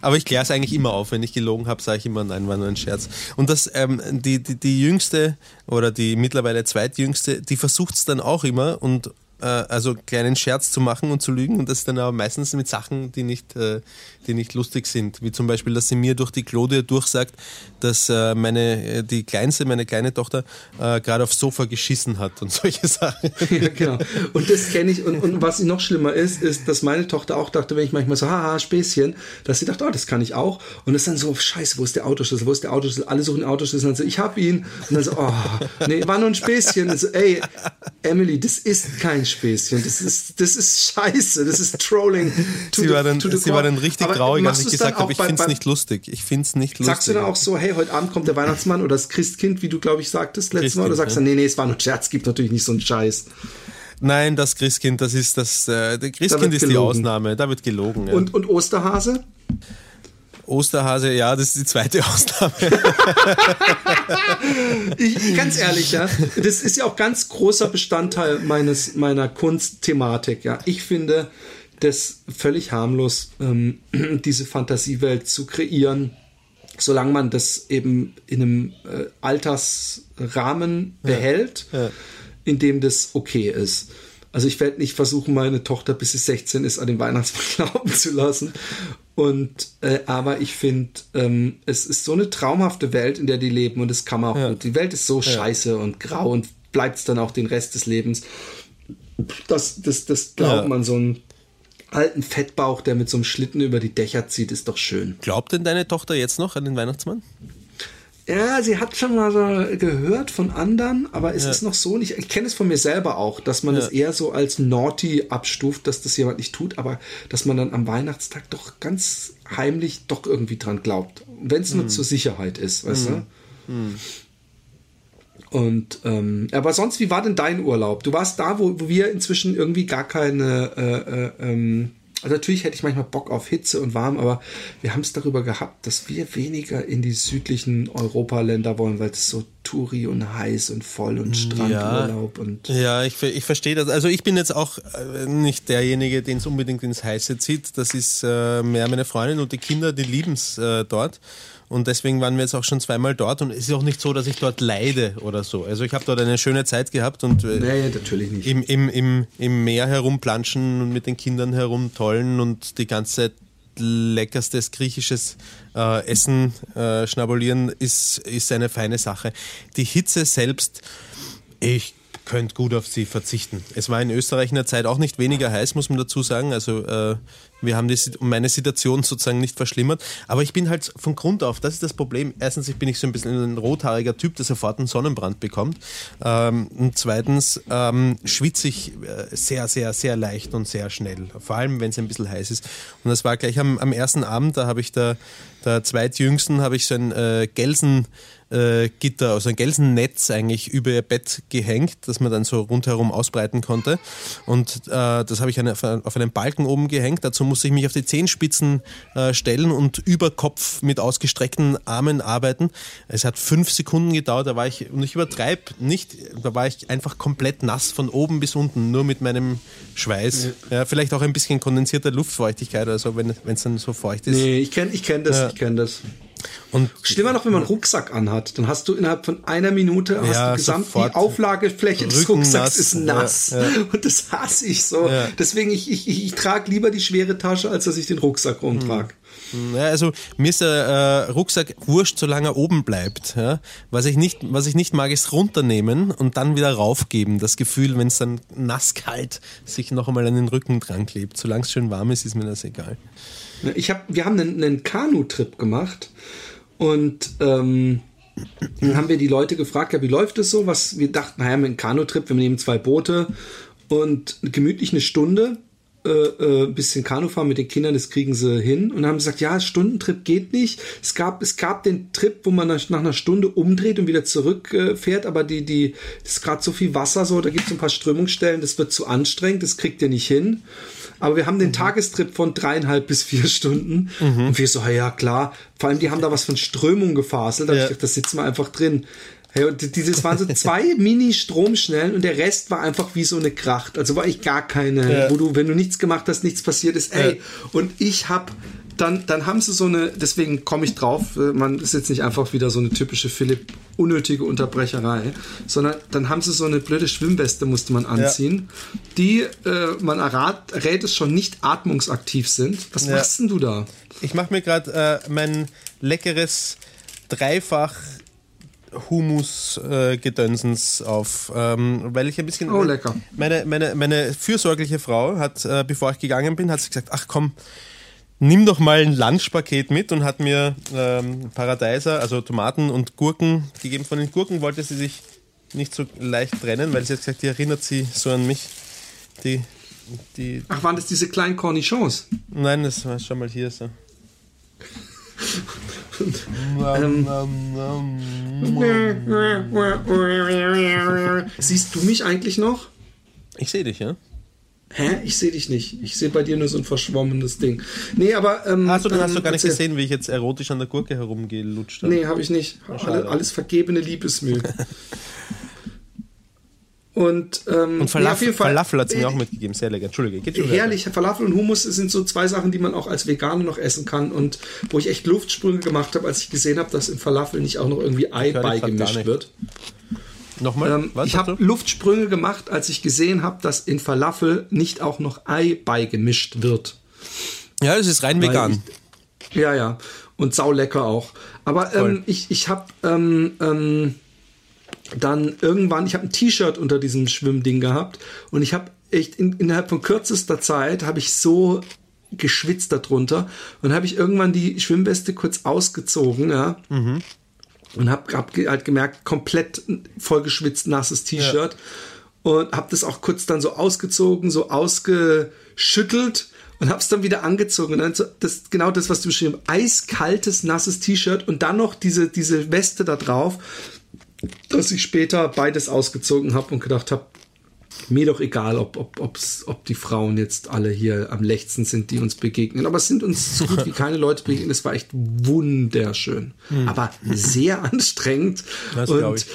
Aber ich kläre es eigentlich immer auf. Wenn ich gelogen habe, sage ich immer, nein, war nur ein Scherz. Und das, ähm, die, die, die jüngste oder die mittlerweile zweitjüngste, die versucht es dann auch immer und äh, also kleinen Scherz zu machen und zu lügen und das dann aber meistens mit Sachen, die nicht, äh, die nicht lustig sind. Wie zum Beispiel, dass sie mir durch die Klode durchsagt, dass äh, meine, äh, die Kleinste, meine kleine Tochter, äh, gerade aufs Sofa geschissen hat und (laughs) solche Sachen. Ja, genau. Und das kenne ich. Und, und was noch schlimmer ist, ist, dass meine Tochter auch dachte, wenn ich manchmal so, haha, Späßchen, dass sie dachte, oh, das kann ich auch. Und das dann so, scheiße, wo ist der Autoschlüssel? Wo ist der Autoschlüssel? Alle suchen den Autoschlüssel. Und dann so, ich hab ihn. Und dann so, oh, nee, war nur ein Späßchen. Und so, ey, Emily, das ist kein Späßchen. Das ist, das ist scheiße. Das ist Trolling. Sie war dann, the sie war dann richtig traurig, als ich gesagt habe, ich finde es nicht lustig. Ich finde es nicht lustig. Sagst du dann auch so, hey, heute Abend kommt der Weihnachtsmann oder das Christkind, wie du, glaube ich, sagtest letztes Mal? Oder sagst du, nee, nee, es war nur ein Scherz, gibt natürlich nicht so einen Scheiß. Nein, das Christkind, das ist das. Äh, Christkind ist die gelogen. Ausnahme. Da wird gelogen. Ja. Und, und Osterhase? Osterhase, ja, das ist die zweite (laughs) Ausnahme. Ich, ganz ehrlich, ja, das ist ja auch ganz großer Bestandteil meines, meiner Kunstthematik, ja. Ich finde das völlig harmlos, ähm, (clears throat) diese Fantasiewelt zu kreieren, solange man das eben in einem äh, Altersrahmen behält, Ja. in dem das okay ist. Also ich werde nicht versuchen, meine Tochter, bis sie 16 ist, an den Weihnachtsmann glauben (laughs) zu lassen. Und äh, aber ich finde, ähm, es ist so eine traumhafte Welt, in der die leben und das kann man auch Ja. gut. Die Welt ist so scheiße und grau und bleibt es dann auch den Rest des Lebens. Das, das, das glaubt Ja. man, so einen alten Fettbauch, der mit so einem Schlitten über die Dächer zieht, ist doch schön. Glaubt denn deine Tochter jetzt noch an den Weihnachtsmann? Ja, sie hat schon mal so gehört von anderen, aber es ist noch so nicht. Ich kenne es von mir selber auch, dass man Ja. es eher so als naughty abstuft, dass das jemand nicht tut, aber dass man dann am Weihnachtstag doch ganz heimlich doch irgendwie dran glaubt. Wenn es nur zur Sicherheit ist, weißt du? Und ähm, aber sonst, wie war denn dein Urlaub? Du warst da, wo, wo wir inzwischen irgendwie gar keine äh, äh, ähm, also natürlich hätte ich manchmal Bock auf Hitze und warm, aber wir haben es darüber gehabt, dass wir weniger in die südlichen Europaländer wollen, weil es so Touri und heiß und voll und Strandurlaub und Ja, ich, ich verstehe das. Also ich bin jetzt auch äh, nicht derjenige, den es unbedingt ins Heiße zieht. Das ist äh, mehr meine Freundin und die Kinder, die lieben es äh, dort. Und deswegen waren wir jetzt auch schon zweimal dort und es ist auch nicht so, dass ich dort leide oder so. Also ich habe dort eine schöne Zeit gehabt und äh, nee, natürlich nicht. Im, im, im, im Meer herumplanschen und mit den Kindern herumtollen und die ganze leckerstes griechisches äh, Essen äh, schnabulieren ist, ist eine feine Sache. Die Hitze selbst, ich könnte gut auf sie verzichten. Es war in Österreich in der Zeit auch nicht weniger heiß, muss man dazu sagen. Also äh, wir haben die, meine Situation sozusagen nicht verschlimmert. Aber ich bin halt von Grund auf, das ist das Problem. Erstens, ich bin ich so ein bisschen ein rothaariger Typ, der sofort einen Sonnenbrand bekommt. Ähm, und zweitens ähm, schwitze ich äh, sehr, sehr, sehr leicht und sehr schnell. Vor allem, wenn es ein bisschen heiß ist. Und das war gleich am, am ersten Abend, da habe ich der, der zweitjüngsten, habe ich so ein äh, Gelsen äh, also ein Gelsennetz eigentlich über ihr Bett gehängt, das man dann so rundherum ausbreiten konnte. Und äh, das habe ich eine, auf einen Balken oben gehängt. Dazu musste ich mich auf die Zehenspitzen äh, stellen und über Kopf mit ausgestreckten Armen arbeiten. Es hat fünf Sekunden gedauert, da war ich, und ich übertreibe nicht, da war ich einfach komplett nass von oben bis unten, nur mit meinem Schweiß. Ja, vielleicht auch ein bisschen kondensierte Luftfeuchtigkeit oder so, wenn es dann so feucht ist. Nee, ich kenne ich kenn das, ja. Kenne das. Und Schlimmer noch, wenn man einen Rucksack anhat, dann hast du innerhalb von einer Minute hast ja, du gesamt die Auflagefläche des Rucksacks ist nass. Ja, ja. (laughs) Und das hasse ich so. Deswegen, ich, ich, ich, ich trage lieber die schwere Tasche, als dass ich den Rucksack rumtrage. Hm. Ja, also mir ist der äh, Rucksack wurscht, solange er oben bleibt. Ja? Was, ich nicht, was ich nicht mag, ist runternehmen und dann wieder raufgeben. Das Gefühl, wenn es dann nasskalt sich noch einmal an den Rücken dran klebt. Solange es schön warm ist, ist mir das egal. Ich hab, wir haben einen, einen Kanu-Trip gemacht und ähm, dann haben wir die Leute gefragt, ja, wie läuft es so? Was wir dachten, naja, mit einem Kanu-Trip, wir nehmen zwei Boote und gemütlich eine Stunde. Äh, äh, bisschen Kanu fahren mit den Kindern, das kriegen sie hin. Und haben gesagt, ja, Stundentrip geht nicht. Es gab, es gab den Trip, wo man nach, einer Stunde umdreht und wieder zurückfährt, äh, aber die, die, das ist gerade so viel Wasser, so, da gibt es ein paar Strömungsstellen, das wird zu anstrengend, das kriegt ihr nicht hin. Aber wir haben den mhm. Tagestrip von dreieinhalb bis vier Stunden. Mhm. Und wir so, ja klar. Vor allem, die haben da was von Strömung gefaselt. Da ja. ich gedacht, das sitzen wir einfach drin. Hey, und dieses waren so (laughs) zwei Mini-Stromschnellen und der Rest war einfach wie so eine Kracht. Also war ich gar keine, ja. wo du, wenn du nichts gemacht hast, nichts passiert ist. Ey, ja. und ich hab dann, dann haben sie so eine, deswegen komme ich drauf, äh, man ist jetzt nicht einfach wieder so eine typische Philipp unnötige Unterbrecherei, sondern dann haben sie so eine blöde Schwimmweste, musste man anziehen, ja. die, äh, man errat, rät es schon nicht atmungsaktiv sind. Was ja. machst denn du da? Ich mache mir gerade äh, mein leckeres Dreifach Humus-Gedönsens äh, auf, ähm, weil ich ein bisschen. Oh, lecker. Meine, meine, meine fürsorgliche Frau hat, äh, bevor ich gegangen bin, hat sie gesagt: Ach komm, nimm doch mal ein Lunchpaket mit und hat mir ähm, Paradeiser, also Tomaten und Gurken gegeben. Von den Gurken wollte sie sich nicht so leicht trennen, weil sie hat gesagt, die erinnert sie so an mich. Die, die, Ach, waren das diese kleinen Cornichons? Nein, das war schon mal hier so. ähm, (laughs) Siehst du mich eigentlich noch? Ich sehe dich, ja. Hä? Ich sehe dich nicht. Ich sehe bei dir nur so ein verschwommenes Ding. Nee, aber. Ähm, hast du, dann hast du gar nicht gesehen, wie ich jetzt erotisch an der Gurke herumgelutscht habe? Nee, habe ich nicht. Alle, alles vergebene Liebesmühe. (laughs) Und, ähm, und Falafel, nee, Falafel hat sie mir auch mitgegeben, sehr lecker. Entschuldige, geht schon Herrlich, weiter. Falafel und Hummus sind so zwei Sachen, die man auch als Veganer noch essen kann und wo ich echt Luftsprünge gemacht habe, als ich gesehen habe, dass in Falafel nicht auch noch irgendwie Ei beigemischt wird. Nochmal? Ähm, ich habe Luftsprünge gemacht, als ich gesehen habe, dass in Falafel nicht auch noch Ei beigemischt wird. Ja, das ist rein Weil vegan. Ich, ja, ja. Und saulecker auch. Aber ähm, ich, ich habe ähm, ähm, dann irgendwann, ich habe ein T-Shirt unter diesem Schwimmding gehabt und ich habe echt in, innerhalb von kürzester Zeit habe ich so geschwitzt darunter und habe ich irgendwann die Schwimmweste kurz ausgezogen, ja. Mhm und habe hab halt gemerkt, komplett vollgeschwitzt, nasses T-Shirt. Ja. Und habe das auch kurz dann so ausgezogen, so ausgeschüttelt und habe es dann wieder angezogen. Und dann so, das genau das, was du beschrieben hast. Eiskaltes, nasses T-Shirt und dann noch diese, diese Weste da drauf, dass ich später beides ausgezogen habe und gedacht habe, mir doch egal, ob, ob, ob's, ob die Frauen jetzt alle hier am Lechzen sind, die uns begegnen. Aber es sind uns so gut wie keine Leute begegnet. Es war echt wunderschön. Hm. Aber sehr (laughs) anstrengend. Das und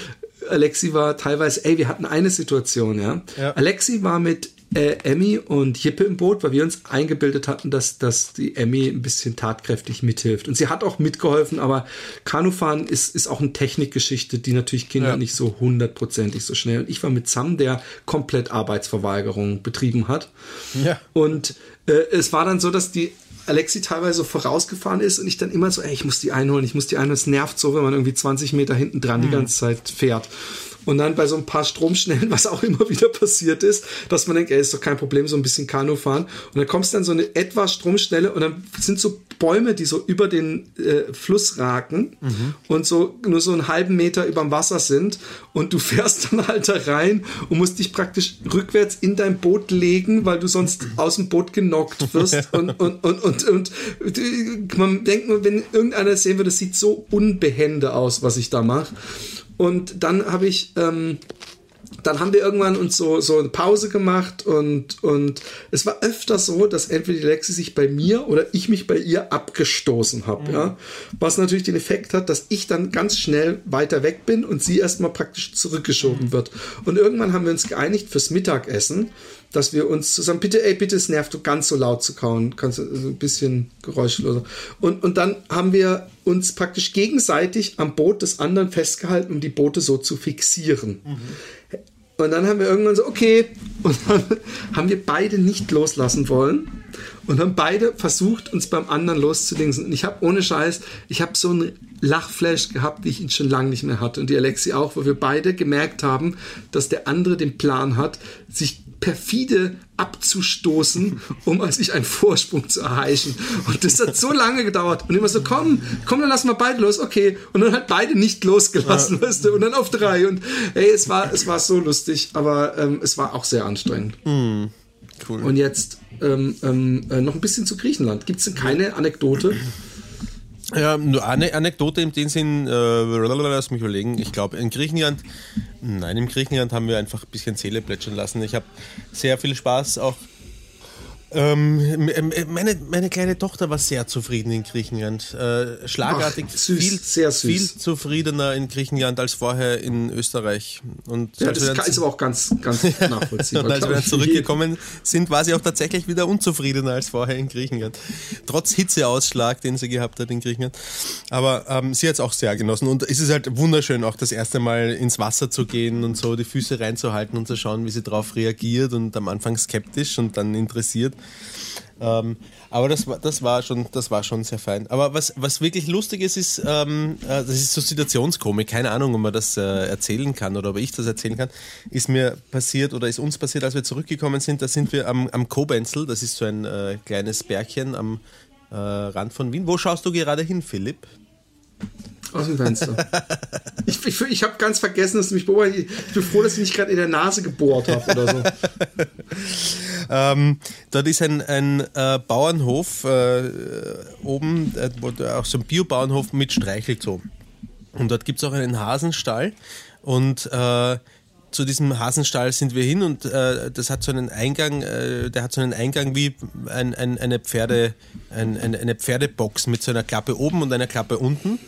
Alexi war teilweise, ey, wir hatten eine Situation, ja. ja. Alexi war mit äh, Emmy und Jippe im Boot, weil wir uns eingebildet hatten, dass, dass die Emmy ein bisschen tatkräftig mithilft. Und sie hat auch mitgeholfen, aber Kanufahren ist, ist auch eine Technikgeschichte, die natürlich Kinder ja. nicht so hundertprozentig so schnell. Und ich war mit Sam, der komplett Arbeitsverweigerung betrieben hat. Ja. Und äh, es war dann so, dass die Alexi teilweise vorausgefahren ist und ich dann immer so, ey, ich muss die einholen, ich muss die einholen. Es nervt so, wenn man irgendwie 20 Meter hinten dran mhm. die ganze Zeit fährt. Und dann bei so ein paar Stromschnellen, was auch immer wieder passiert ist, dass man denkt, ey, ist doch kein Problem, so ein bisschen Kanu fahren. Und dann kommst du dann so eine etwas Stromschnelle und dann sind so Bäume, die so über den äh, Fluss ragen mhm. und so nur so einen halben Meter über dem Wasser sind. Und du (laughs) fährst dann halt da rein und musst dich praktisch rückwärts in dein Boot legen, weil du sonst (laughs) aus dem Boot genockt wirst. und, und, und, und, und, und man denkt nur, wenn irgendeiner sehen würde, das sieht so unbehende aus, was ich da mache. Und dann habe ich, ähm, dann haben wir irgendwann uns so, so eine Pause gemacht und, und es war öfter so, dass entweder die Lexi sich bei mir oder ich mich bei ihr abgestoßen habe, mhm. ja. Was natürlich den Effekt hat, dass ich dann ganz schnell weiter weg bin und sie erstmal praktisch zurückgeschoben mhm. wird. Und irgendwann haben wir uns geeinigt fürs Mittagessen, dass wir uns zusammen, bitte, ey, bitte, es nervt du ganz so laut zu kauen, kannst du so ein bisschen geräuschloser. Und, und dann haben wir uns praktisch gegenseitig am Boot des anderen festgehalten, um die Boote so zu fixieren. Mhm. Und dann haben wir irgendwann so, okay, und dann (laughs) haben wir beide nicht loslassen wollen und haben beide versucht, uns beim anderen loszudingsen. Und ich habe ohne Scheiß, ich habe so einen Lachflash gehabt, wie ich ihn schon lange nicht mehr hatte. Und die Alexi auch, wo wir beide gemerkt haben, dass der andere den Plan hat, sich perfide abzustoßen, um sich einen Vorsprung zu erheischen. Und das hat so lange gedauert. Und immer so, komm, komm, dann lassen wir beide los, okay. Und dann hat beide nicht losgelassen, ja. weißt du, und dann auf drei. Und ey, es war, es war so lustig, aber ähm, es war auch sehr anstrengend. Mm, cool. Und jetzt ähm, ähm, äh, noch ein bisschen zu Griechenland. Gibt es denn keine Anekdote? Ja, nur eine Anekdote in dem Sinn, äh, lass mich überlegen. Ich glaube, in Griechenland, nein, in Griechenland haben wir einfach ein bisschen Seele plätschern lassen. Ich habe sehr viel Spaß auch ähm, meine, meine kleine Tochter war sehr zufrieden in Griechenland. Äh, schlagartig Ach, süß, viel, sehr süß. viel zufriedener in Griechenland als vorher in Österreich. Und ja, das ist aber auch ganz, ganz (laughs) nachvollziehbar. und als wir dann zurückgekommen sind, war sie auch tatsächlich wieder unzufriedener als vorher in Griechenland. Trotz Hitzeausschlag, den sie gehabt hat in Griechenland. Aber ähm, sie hat es auch sehr genossen. Und es ist halt wunderschön, auch das erste Mal ins Wasser zu gehen und so die Füße reinzuhalten und zu schauen, wie sie darauf reagiert und am Anfang skeptisch und dann interessiert. Ähm, aber das war, das war schon, das war schon sehr fein. Aber was, was wirklich lustig ist, ist, ähm, äh, das ist so Situationskomik. Keine Ahnung, ob man das äh, erzählen kann oder ob ich das erzählen kann. Ist mir passiert oder ist uns passiert, als wir zurückgekommen sind. Da sind wir am, am Kobenzel. Das ist so ein äh, kleines Bergchen am äh, Rand von Wien. Wo schaust du gerade hin, Philipp? Aus dem Fenster. ich ich, ich habe ganz vergessen, dass du mich beobachtet Ich bin froh, dass ich nicht gerade in der Nase gebohrt habe oder so. (laughs) ähm, dort ist ein, ein äh, Bauernhof äh, oben, äh, auch so ein Biobauernhof mit Streichelzoo. Und dort gibt es auch einen Hasenstall. Und äh, zu diesem Hasenstall sind wir hin und äh, das hat so einen Eingang, äh, der hat so einen Eingang wie ein, ein, eine Pferde, ein, eine Pferdebox mit so einer Klappe oben und einer Klappe unten.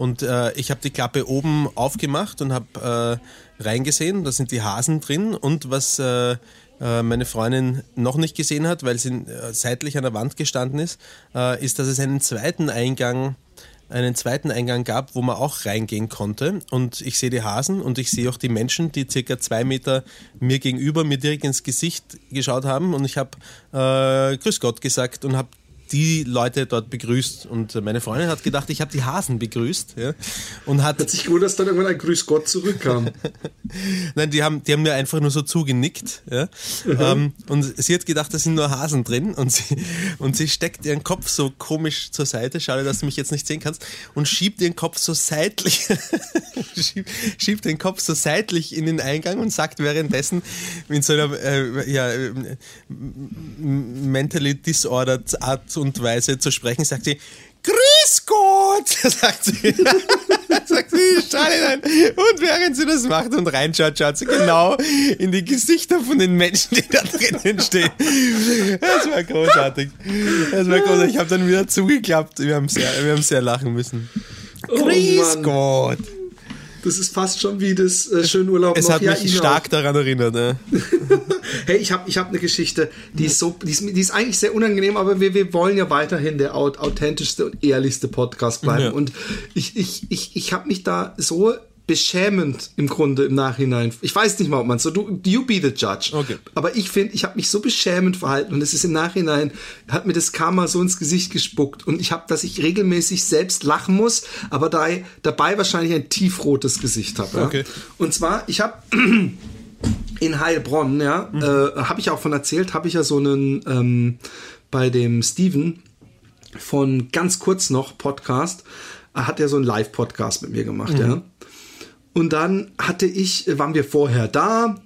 Und äh, ich habe die Klappe oben aufgemacht und habe äh, reingesehen. Da sind die Hasen drin. Und was äh, äh meine Freundin noch nicht gesehen hat, weil sie äh, seitlich an der Wand gestanden ist, äh, ist, dass es einen zweiten Eingang einen zweiten Eingang gab, wo man auch reingehen konnte. Und ich sehe die Hasen und ich sehe auch die Menschen, die circa zwei Meter mir gegenüber mir direkt ins Gesicht geschaut haben. Und ich habe Grüß Gott gesagt und habe die Leute dort begrüßt. Und meine Freundin hat gedacht, ich habe die Hasen begrüßt. Ja, und hat, hat sich gewundert, dass dann irgendwann ein Grüß Gott zurückkam. (laughs) Nein, die haben, die haben mir einfach nur so zugenickt. Ja. Mhm. Ähm, und sie hat gedacht, da sind nur Hasen drin. Und sie, und sie steckt ihren Kopf so komisch zur Seite. Schade, dass du mich jetzt nicht sehen kannst. Und schiebt ihren Kopf so seitlich, (laughs) schiebt, schiebt den Kopf so seitlich in den Eingang und sagt währenddessen in so einer äh, ja, mentally disordered Art und Weise zu sprechen, sagt sie, Grüß Gott, (laughs) sagt sie. (laughs) sagt sie, nein. Und während sie das macht und reinschaut, schaut sie genau in die Gesichter von den Menschen, die da drinnen stehen. Das war großartig. Das war großartig. Ich habe dann wieder zugeklappt. Wir haben sehr, wir haben sehr lachen müssen. Oh, Grüß Gott. Das ist fast schon wie das äh, schöne Urlaub. Es hat mich stark auch. daran erinnert. Ne? (laughs) hey, ich habe ich hab eine Geschichte, die ist so, die ist, die ist eigentlich sehr unangenehm, aber wir, wir wollen ja weiterhin der authentischste und ehrlichste Podcast bleiben. Ja. Und ich, ich, ich, ich habe mich da so beschämend im Grunde im Nachhinein. Ich weiß nicht mal, ob man so, du, you be the judge. Okay. Aber ich finde, ich habe mich so beschämend verhalten und es ist im Nachhinein, hat mir das Karma so ins Gesicht gespuckt und ich habe, dass ich regelmäßig selbst lachen muss, aber da, dabei wahrscheinlich ein tiefrotes Gesicht habe. Okay. Und zwar, ich habe (clears throat) in Heilbronn, ja, mhm. äh, habe ich auch von erzählt, habe ich ja so einen ähm, bei dem Steven von ganz kurz noch Podcast, hat er so einen Live-Podcast mit mir gemacht, mhm. ja. Und dann hatte ich, waren wir vorher da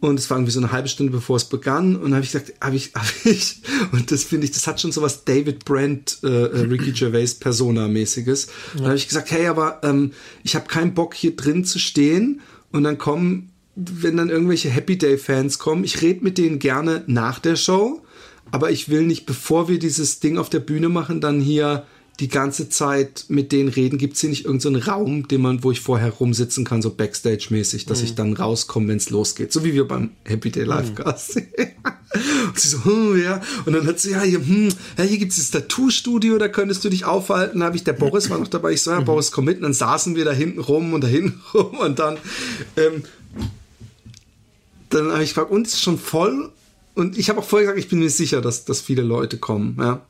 und es war irgendwie so eine halbe Stunde bevor es begann und habe ich gesagt, habe ich, (laughs) hab ich und das finde ich, das hat schon so was David Brent, äh, äh Ricky Gervais Persona-mäßiges. Ja. Habe ich gesagt, hey, aber ähm, ich habe keinen Bock hier drin zu stehen und dann kommen, wenn dann irgendwelche Happy Day Fans kommen, ich rede mit denen gerne nach der Show, aber ich will nicht, bevor wir dieses Ding auf der Bühne machen, dann hier die ganze Zeit mit denen reden? Gibt es hier nicht irgendeinen so Raum, den man, wo ich vorher rumsitzen kann, so Backstage-mäßig, dass mhm. ich dann rauskomme, wenn es losgeht? So wie wir beim Happy Day Livecast. Mhm. (laughs) und sie so, hm, ja. Und dann hat sie, ja, hier, hm, ja, hier gibt es das Tattoo-Studio, da könntest du dich aufhalten. Da habe ich, der Boris war noch dabei. Ich so, ja, mhm. Boris, komm mit. Und dann saßen wir da hinten rum und da hinten (laughs) rum und dann, ähm, dann habe ich gefragt, und ist schon voll? Und ich habe auch vorher gesagt, ich bin mir sicher, dass, dass viele Leute kommen, ja.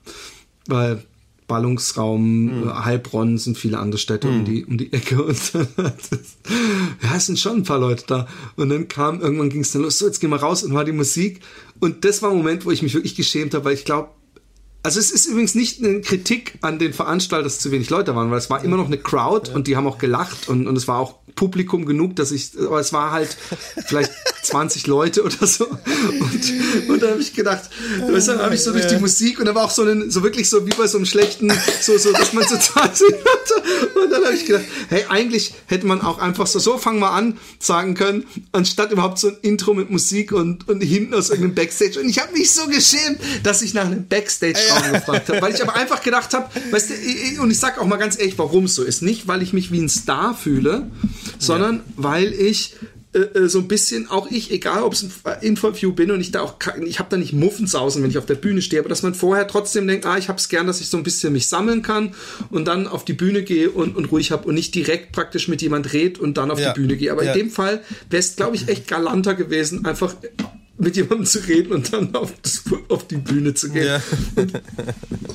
Weil Ballungsraum, mhm. Heilbronn sind viele andere Städte mhm. um, die, um die Ecke und (laughs) ja, es sind schon ein paar Leute da. Und dann kam, irgendwann ging es dann los, so, jetzt gehen wir raus und war die Musik. Und das war ein Moment, wo ich mich wirklich geschämt habe, weil ich glaube, also es ist übrigens nicht eine Kritik an den Veranstaltern, dass zu wenig Leute waren, weil es war immer noch eine Crowd und die haben auch gelacht und, und es war auch Publikum genug, dass ich, aber es war halt vielleicht (laughs) 20 Leute oder so. Und, und da habe ich gedacht, weißt du, dann habe ich so durch die Musik und da war auch so ein, so wirklich so wie bei so einem schlechten, so, so, dass man so (laughs) 20 hatte. Und dann habe ich gedacht, hey, eigentlich hätte man auch einfach so, so fangen wir an, sagen können, anstatt überhaupt so ein Intro mit Musik und, und hinten aus irgendeinem Backstage. Und ich habe mich so geschämt, dass ich nach einem Backstage-Raum gefragt habe, weil ich aber einfach gedacht habe, weißt du, und ich sag auch mal ganz ehrlich, warum es so ist. Nicht, weil ich mich wie ein Star fühle, sondern ja. weil ich äh, äh, so ein bisschen auch ich, egal ob es ein Interview bin und ich da auch, ich habe da nicht Muffensausen, wenn ich auf der Bühne stehe, aber dass man vorher trotzdem denkt, ah, ich habe es gern, dass ich so ein bisschen mich sammeln kann und dann auf die Bühne gehe und, und ruhig habe und nicht direkt praktisch mit jemand red und dann auf ja. die Bühne gehe. Aber ja. in dem Fall wäre es, glaube ich, echt galanter gewesen, einfach mit jemandem zu reden und dann auf, das, auf die Bühne zu gehen. Ja.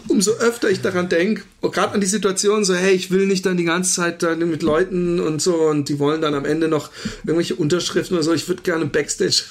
umso öfter ich daran denke, gerade an die Situation, so, hey, ich will nicht dann die ganze Zeit dann mit Leuten und so und die wollen dann am Ende noch irgendwelche Unterschriften oder so, ich würde gerne Backstage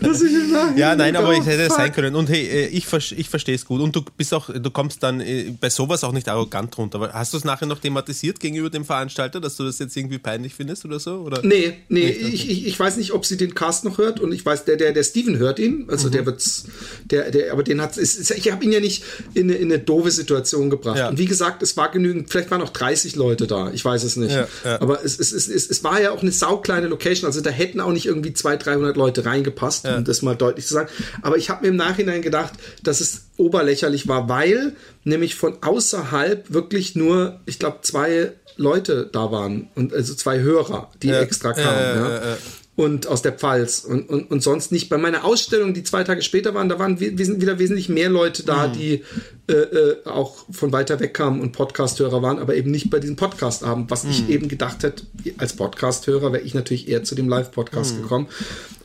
dass ich ja, nein, aber ich hätte es sein können. Und hey, äh, ich, ich verstehe es gut. Und du bist auch, du kommst dann äh, bei sowas auch nicht arrogant runter. Aber hast du es nachher noch thematisiert gegenüber dem Veranstalter, dass du das jetzt irgendwie peinlich findest oder so? Oder? Nee, nee, ich, ich, ich weiß nicht, ob sie den Cast noch hört und ich weiß, der, der, der Steven hört ihn. Also mhm. der wird's, der, der, aber den hat ich habe ihn ja nicht in eine, in eine doofe Situation gebracht. Ja. Und wie gesagt, es war genügend, vielleicht waren auch 30 Leute da, ich weiß es nicht. Ja, ja. Aber es, es, es, es, es war ja auch eine saukleine Location, also da hätten auch nicht irgendwie 200, 300 Leute reingepasst, ja. um das mal deutlich zu sagen. Aber ich habe mir im Nachhinein gedacht, dass es oberlächerlich war, weil nämlich von außerhalb wirklich nur, ich glaube, zwei Leute da waren und also zwei Hörer, die ja. extra kamen. Ja, und aus der Pfalz und, und, und sonst nicht. Bei meiner Ausstellung, die zwei Tage später waren, da waren wieder wesentlich mehr Leute da, mhm. die äh, äh, auch von weiter weg kamen und Podcast-Hörer waren, aber eben nicht bei diesem Podcast-Abend, was mhm. ich eben gedacht hätte, als Podcast-Hörer wäre ich natürlich eher zu dem Live-Podcast mhm. gekommen.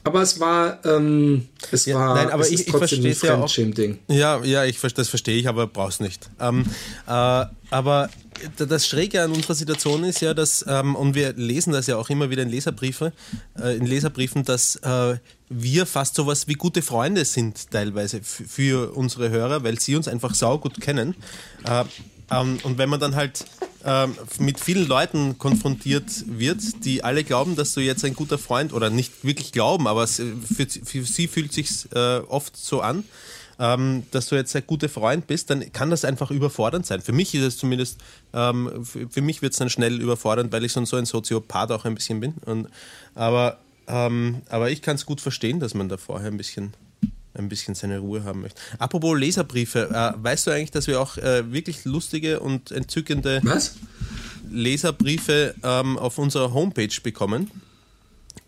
Aber es war, ähm, es ja, war, nein, aber ich, ich verstehe es ja auch. Ding. Ja, ja, ich, das verstehe ich, aber brauch's nicht. Ähm, äh, aber das Schräge an unserer Situation ist ja, dass, ähm, und wir lesen das ja auch immer wieder in, Leserbriefe, äh, in Leserbriefen, dass äh, wir fast sowas wie gute Freunde sind, teilweise für unsere Hörer, weil sie uns einfach saugut kennen. Äh, ähm, und wenn man dann halt ähm, mit vielen Leuten konfrontiert wird, die alle glauben, dass du jetzt ein guter Freund oder nicht wirklich glauben, aber für, für sie fühlt sich äh, oft so an ähm, dass du jetzt ein guter Freund bist, dann kann das einfach überfordernd sein. Für mich ist es zumindest, ähm, für, mich wird es dann schnell überfordernd, weil ich so ein Soziopath auch ein bisschen bin. Und, aber, aber ich kann es gut verstehen, dass man da vorher ein bisschen ein bisschen seine Ruhe haben möchte. Apropos Leserbriefe, äh, weißt du eigentlich, dass wir auch äh, wirklich lustige und entzückende Was? Leserbriefe ähm, auf unserer Homepage bekommen.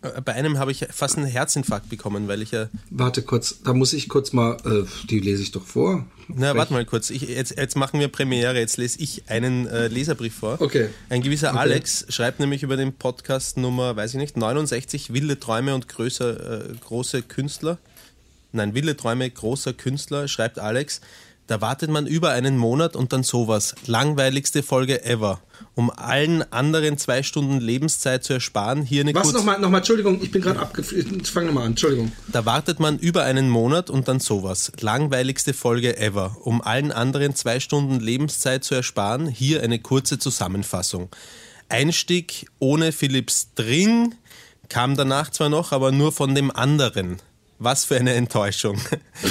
Äh, bei einem habe ich fast einen Herzinfarkt bekommen, weil ich ja. Warte kurz, da muss ich kurz mal, äh, die lese ich doch vor. Na, warte mal kurz. Ich, jetzt, jetzt machen wir Premiere. Jetzt lese ich einen äh, Leserbrief vor. Okay. Ein gewisser Okay. Alex schreibt nämlich über den Podcast Nummer, weiß ich nicht, 69, wilde Träume und größer, äh, große Künstler. Nein, wilde Träume großer Künstler, schreibt Alex. Da wartet man über einen Monat und dann sowas. Langweiligste Folge ever. Um allen anderen zwei Stunden Lebenszeit zu ersparen, hier eine Was nochmal, nochmal, Entschuldigung, ich bin gerade abgeführt. Fang nochmal an, Entschuldigung. Da wartet man über einen Monat und dann sowas. Langweiligste Folge ever. Um allen anderen zwei Stunden Lebenszeit zu ersparen, hier eine kurze Zusammenfassung. Einstieg ohne Philipp String kam danach zwar noch, aber nur von dem anderen. Was für eine Enttäuschung. (laughs)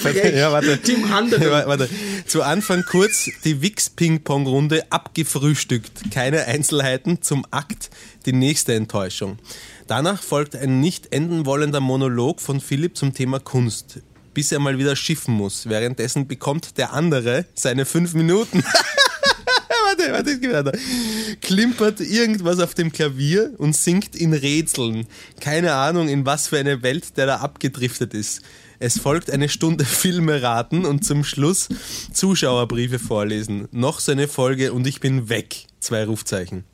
Frech, (laughs) Ja, warte. Dem anderen. Ja, warte. Zu Anfang kurz die Wix-Ping-Pong-Runde abgefrühstückt. Keine Einzelheiten zum Akt, die nächste Enttäuschung. Danach folgt ein nicht enden wollender Monolog von Philipp zum Thema Kunst, bis er mal wieder schiffen muss. Währenddessen bekommt der andere seine fünf Minuten. (laughs) (laughs) warte, warte, es geht weiter. Klimpert irgendwas auf dem Klavier und singt in Rätseln. Keine Ahnung, in was für eine Welt der da abgedriftet ist. Es folgt eine Stunde (laughs) Filme raten und zum Schluss Zuschauerbriefe vorlesen. Noch so eine Folge und ich bin weg. Zwei Rufzeichen.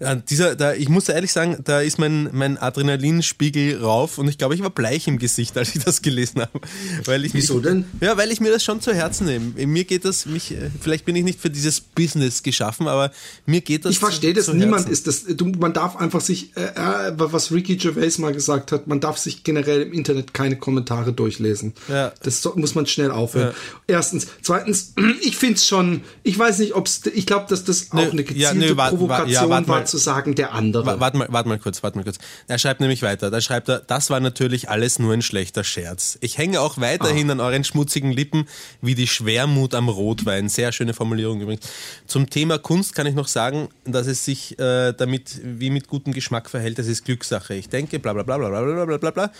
Ja, dieser, da, ich muss ehrlich sagen, da ist mein, mein Adrenalinspiegel rauf und ich glaube, ich war bleich im Gesicht, als ich das gelesen habe. Weil ich, Wieso denn? Ja, weil ich mir das schon zu Herzen nehme. Mir geht das, mich, äh, vielleicht bin ich nicht für dieses Business geschaffen, aber mir geht das Ich verstehe das, niemand Herzen. ist das. Du, man darf einfach sich, äh, äh, was Ricky Gervais mal gesagt hat, man darf sich generell im Internet keine Kommentare durchlesen. Ja. Das muss man schnell aufhören. Ja. Erstens. Zweitens, (clears throat) ich finde es schon, ich weiß nicht, ob es, ich glaube, dass das auch Nö, eine gezielte ja, wart- Provokation ja, wart war. Zu sagen, der andere. Wa- Warte mal, warte mal kurz, warte mal kurz. Er schreibt nämlich weiter. Da schreibt er, das war natürlich alles nur ein schlechter Scherz. Ich hänge auch weiterhin an euren schmutzigen Lippen wie die Schwermut am Rotwein. Sehr schöne Formulierung übrigens. Zum Thema Kunst kann ich noch sagen, dass es sich äh, damit wie mit gutem Geschmack verhält. Das ist Glückssache. Ich denke, bla bla bla bla bla bla bla bla bla.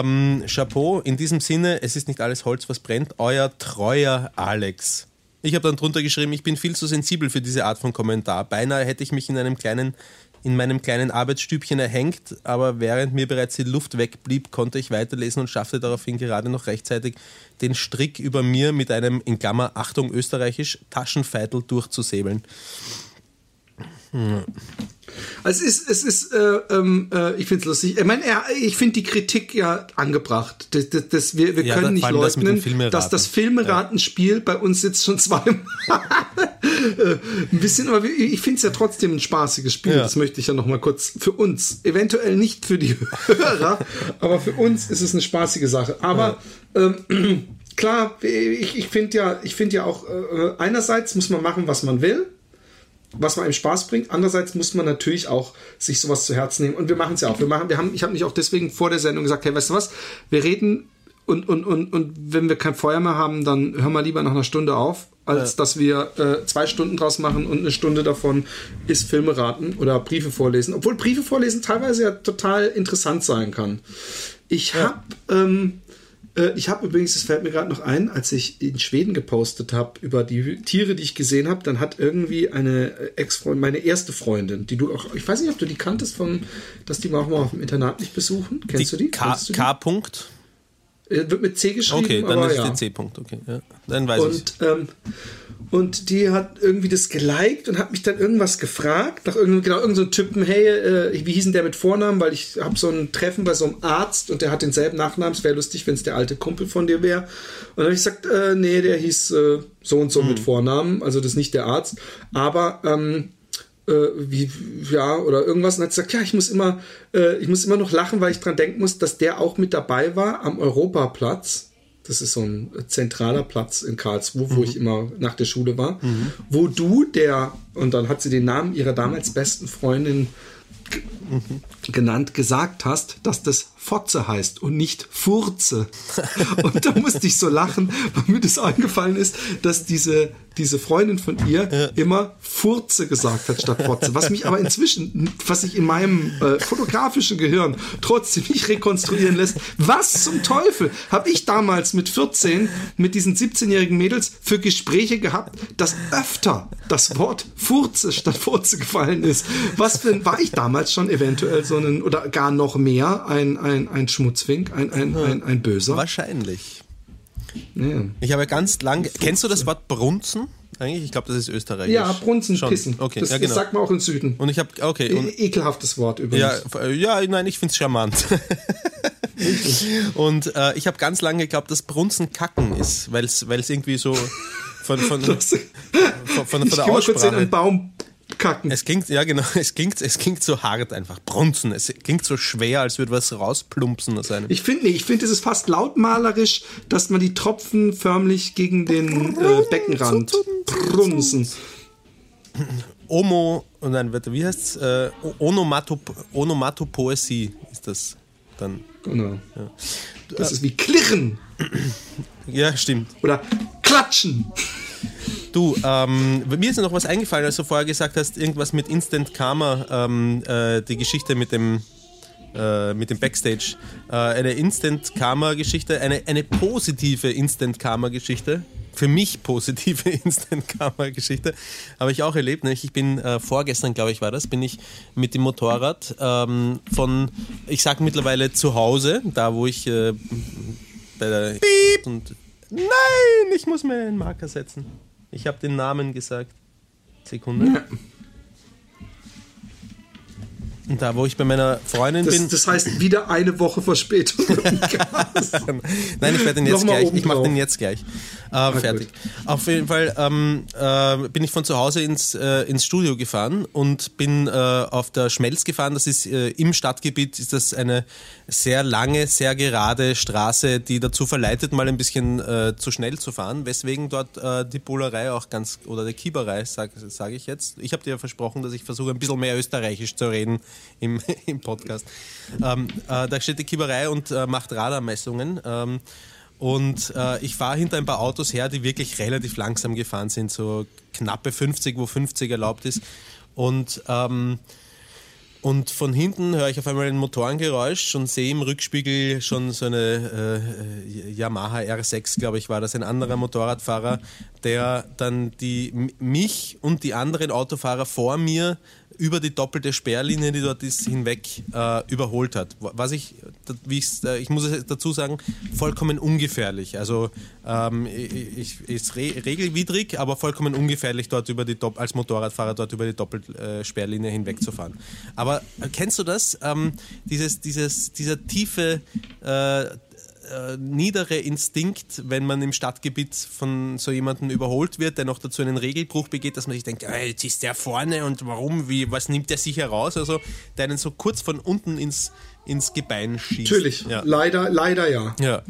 Ähm, Chapeau. In diesem Sinne, es ist nicht alles Holz, was brennt. Euer treuer Alex. Ich habe dann drunter geschrieben, ich bin viel zu sensibel für diese Art von Kommentar. Beinahe hätte ich mich in einem kleinen in meinem kleinen Arbeitsstübchen erhängt, aber während mir bereits die Luft wegblieb, konnte ich weiterlesen und schaffte daraufhin gerade noch rechtzeitig den Strick über mir mit einem, in Klammer, Achtung österreichisch, Taschenfeitel durchzusäbeln. Also es ist, es ist, äh, ähm, äh, ich finde es lustig. Ich meine, ich finde die Kritik ja angebracht. Das, das, das, wir wir Ja, können nicht das leugnen, Filmeraten. dass das Filmeratenspiel bei uns jetzt schon zweimal (laughs) äh, ein bisschen, aber ich finde es ja trotzdem ein spaßiges Spiel. Ja. Das möchte ich ja noch mal kurz für uns, eventuell nicht für die Hörer, aber für uns ist es eine spaßige Sache. Aber ähm, (clears throat) klar, ich, ich finde ja, ich finde ja auch äh, einerseits muss man machen, was man will was man einem Spaß bringt. Andererseits muss man natürlich auch sich sowas zu Herzen nehmen. Und wir machen es ja auch. Wir machen, wir haben, ich habe mich auch deswegen vor der Sendung gesagt, hey, weißt du was? Wir reden und, und, und, und wenn wir kein Feuer mehr haben, dann hören wir lieber nach einer Stunde auf, als dass wir äh, zwei Stunden draus machen und eine Stunde davon ist Filme raten oder Briefe vorlesen. Obwohl Briefe vorlesen teilweise ja total interessant sein kann. Ich habe ähm, äh, ich habe übrigens, es fällt mir gerade noch ein, als ich in Schweden gepostet habe über die Tiere, die ich gesehen habe, dann hat irgendwie eine äh, Ex-Freundin, meine erste Freundin, die du auch, ich weiß nicht, ob du die kanntest, vom, dass die mal auch mal auf dem Internat nicht besuchen. Kennst du die? K, du die? K -Punkt? Äh, Wird mit C geschrieben. Okay, dann ist ja. der C -Punkt. Okay, ja. Dann weiß ich. Und, ähm, und die hat irgendwie das geliked und hat mich dann irgendwas gefragt, nach irgendeinem, genau, irgendeinem Typen, hey, äh, wie hieß denn der mit Vornamen? Weil ich habe so ein Treffen bei so einem Arzt und der hat denselben Nachnamen. Es wäre lustig, wenn es der alte Kumpel von dir wäre. Und dann habe ich gesagt, äh, nee, der hieß äh, so und so mit Vornamen, also das ist nicht der Arzt. Aber ähm, äh, wie, ja, oder irgendwas. Und hat gesagt, ja, ich muss immer, äh, ich muss immer noch lachen, weil ich dran denken muss, dass der auch mit dabei war am Europaplatz. Das ist so ein zentraler Platz in Karlsruhe, wo ich immer nach der Schule war. Wo du, der, und dann hat sie den Namen ihrer damals besten Freundin genannt, gesagt hast, dass das Fotze heißt und nicht Furze. (laughs) Und da musste ich so lachen, weil mir das eingefallen ist, dass diese, diese Freundin von ihr ja. immer Furze gesagt hat statt Fotze. Was mich aber inzwischen, was sich in meinem äh, fotografischen Gehirn trotzdem nicht rekonstruieren lässt. Was zum Teufel habe ich damals mit 14 mit diesen 17-jährigen Mädels für Gespräche gehabt, dass öfter das Wort Furze statt Furze gefallen ist? Was denn, war ich damals schon eventuell so ein, oder gar noch mehr ein, ein, ein Schmutzwink, ein, ein, ein, ein Böser? Wahrscheinlich. Ja. Ich habe ganz lang. Kennst du das Wort Brunzen? Eigentlich, ich glaube, das ist österreichisch. Ja, Brunzen, Schon. Pissen. Okay, das, ja, genau. das sagt man auch im Süden. Und ich habe, okay. Und, e ekelhaftes Wort übrigens. Ja, ja nein, ich finde es charmant. und äh, ich habe ganz lange geglaubt, dass Brunzen Kacken ist, weil es irgendwie so von, von, (laughs) von, von, von, von der Aussprache. Kurz in einen Baum kacken. Es klingt, ja genau, (laughs) es klingt, es klingt so hart einfach. Brunzen. Es klingt so schwer, als würde was rausplumpsen aus einem. Ich finde, ich finde, es ist fast lautmalerisch, dass man die Tropfen förmlich gegen den äh, Beckenrand brunzen. Omo, und dann, warte, wie heißt's? Äh, Onomatop Onomatopoesie ist das dann. Genau. Ja. Das ist wie Klirren. Ja, stimmt. Oder Klatschen. Du, ähm, mir ist noch was eingefallen, als du vorher gesagt hast, irgendwas mit Instant Karma, ähm, äh, die Geschichte mit dem, äh, mit dem Backstage. Äh, eine Instant Karma-Geschichte, eine, eine positive Instant Karma-Geschichte. Für mich positive (laughs) Instant Karma-Geschichte. Habe ich auch erlebt. Ich bin äh, vorgestern, glaube ich, war das, bin ich mit dem Motorrad ähm, von, ich sage mittlerweile zu Hause, da wo ich äh, bei der. Piep. Und, nein, ich muss mir einen Marker setzen. Ich habe den Namen gesagt. Sekunde. Ja. Und da, wo ich bei meiner Freundin das, bin. Das heißt, wieder eine Woche Verspätung. (laughs) (laughs) Nein, ich werde den jetzt gleich. Ich mache den jetzt gleich. Äh, fertig. Gut. Auf jeden Fall ähm, äh, bin ich von zu Hause ins, äh, ins Studio gefahren und bin äh, auf der Schmelz gefahren. Das ist äh, im Stadtgebiet, ist das eine sehr lange, sehr gerade Straße, die dazu verleitet, mal ein bisschen äh, zu schnell zu fahren, weswegen dort die Bullerei auch ganz, oder die Kieberei, sage sag ich jetzt. Ich habe dir ja versprochen, dass ich versuche, ein bisschen mehr österreichisch zu reden im, (laughs) im Podcast. Ähm, da steht die Kieberei und macht Radarmessungen. Ähm, und äh, ich fahre hinter ein paar Autos her, die wirklich relativ langsam gefahren sind, so knappe 50, wo 50 erlaubt ist. Und, ähm, und von hinten höre ich auf einmal ein Motorengeräusch und sehe im Rückspiegel schon so eine äh, Yamaha R6, glaube ich, war das, ein anderer Motorradfahrer, der dann die, mich und die anderen Autofahrer vor mir über die doppelte Sperrlinie, die dort ist, hinweg äh, überholt hat. Was ich, wie äh, ich muss es dazu sagen, vollkommen ungefährlich. Also ähm, ich, ist re regelwidrig, aber vollkommen ungefährlich, dort über die als Motorradfahrer dort über die Doppelsperrlinie hinwegzufahren. Aber äh, kennst du das? Ähm, dieses, dieses, dieser tiefe äh, niedere Instinkt, wenn man im Stadtgebiet von so jemandem überholt wird, der noch dazu einen Regelbruch begeht, dass man sich denkt, äh, jetzt ist der vorne und warum, wie, was nimmt der sich heraus? Also, der einen so kurz von unten ins, ins Gebein schießt. Natürlich, ja. leider, leider ja. Ja.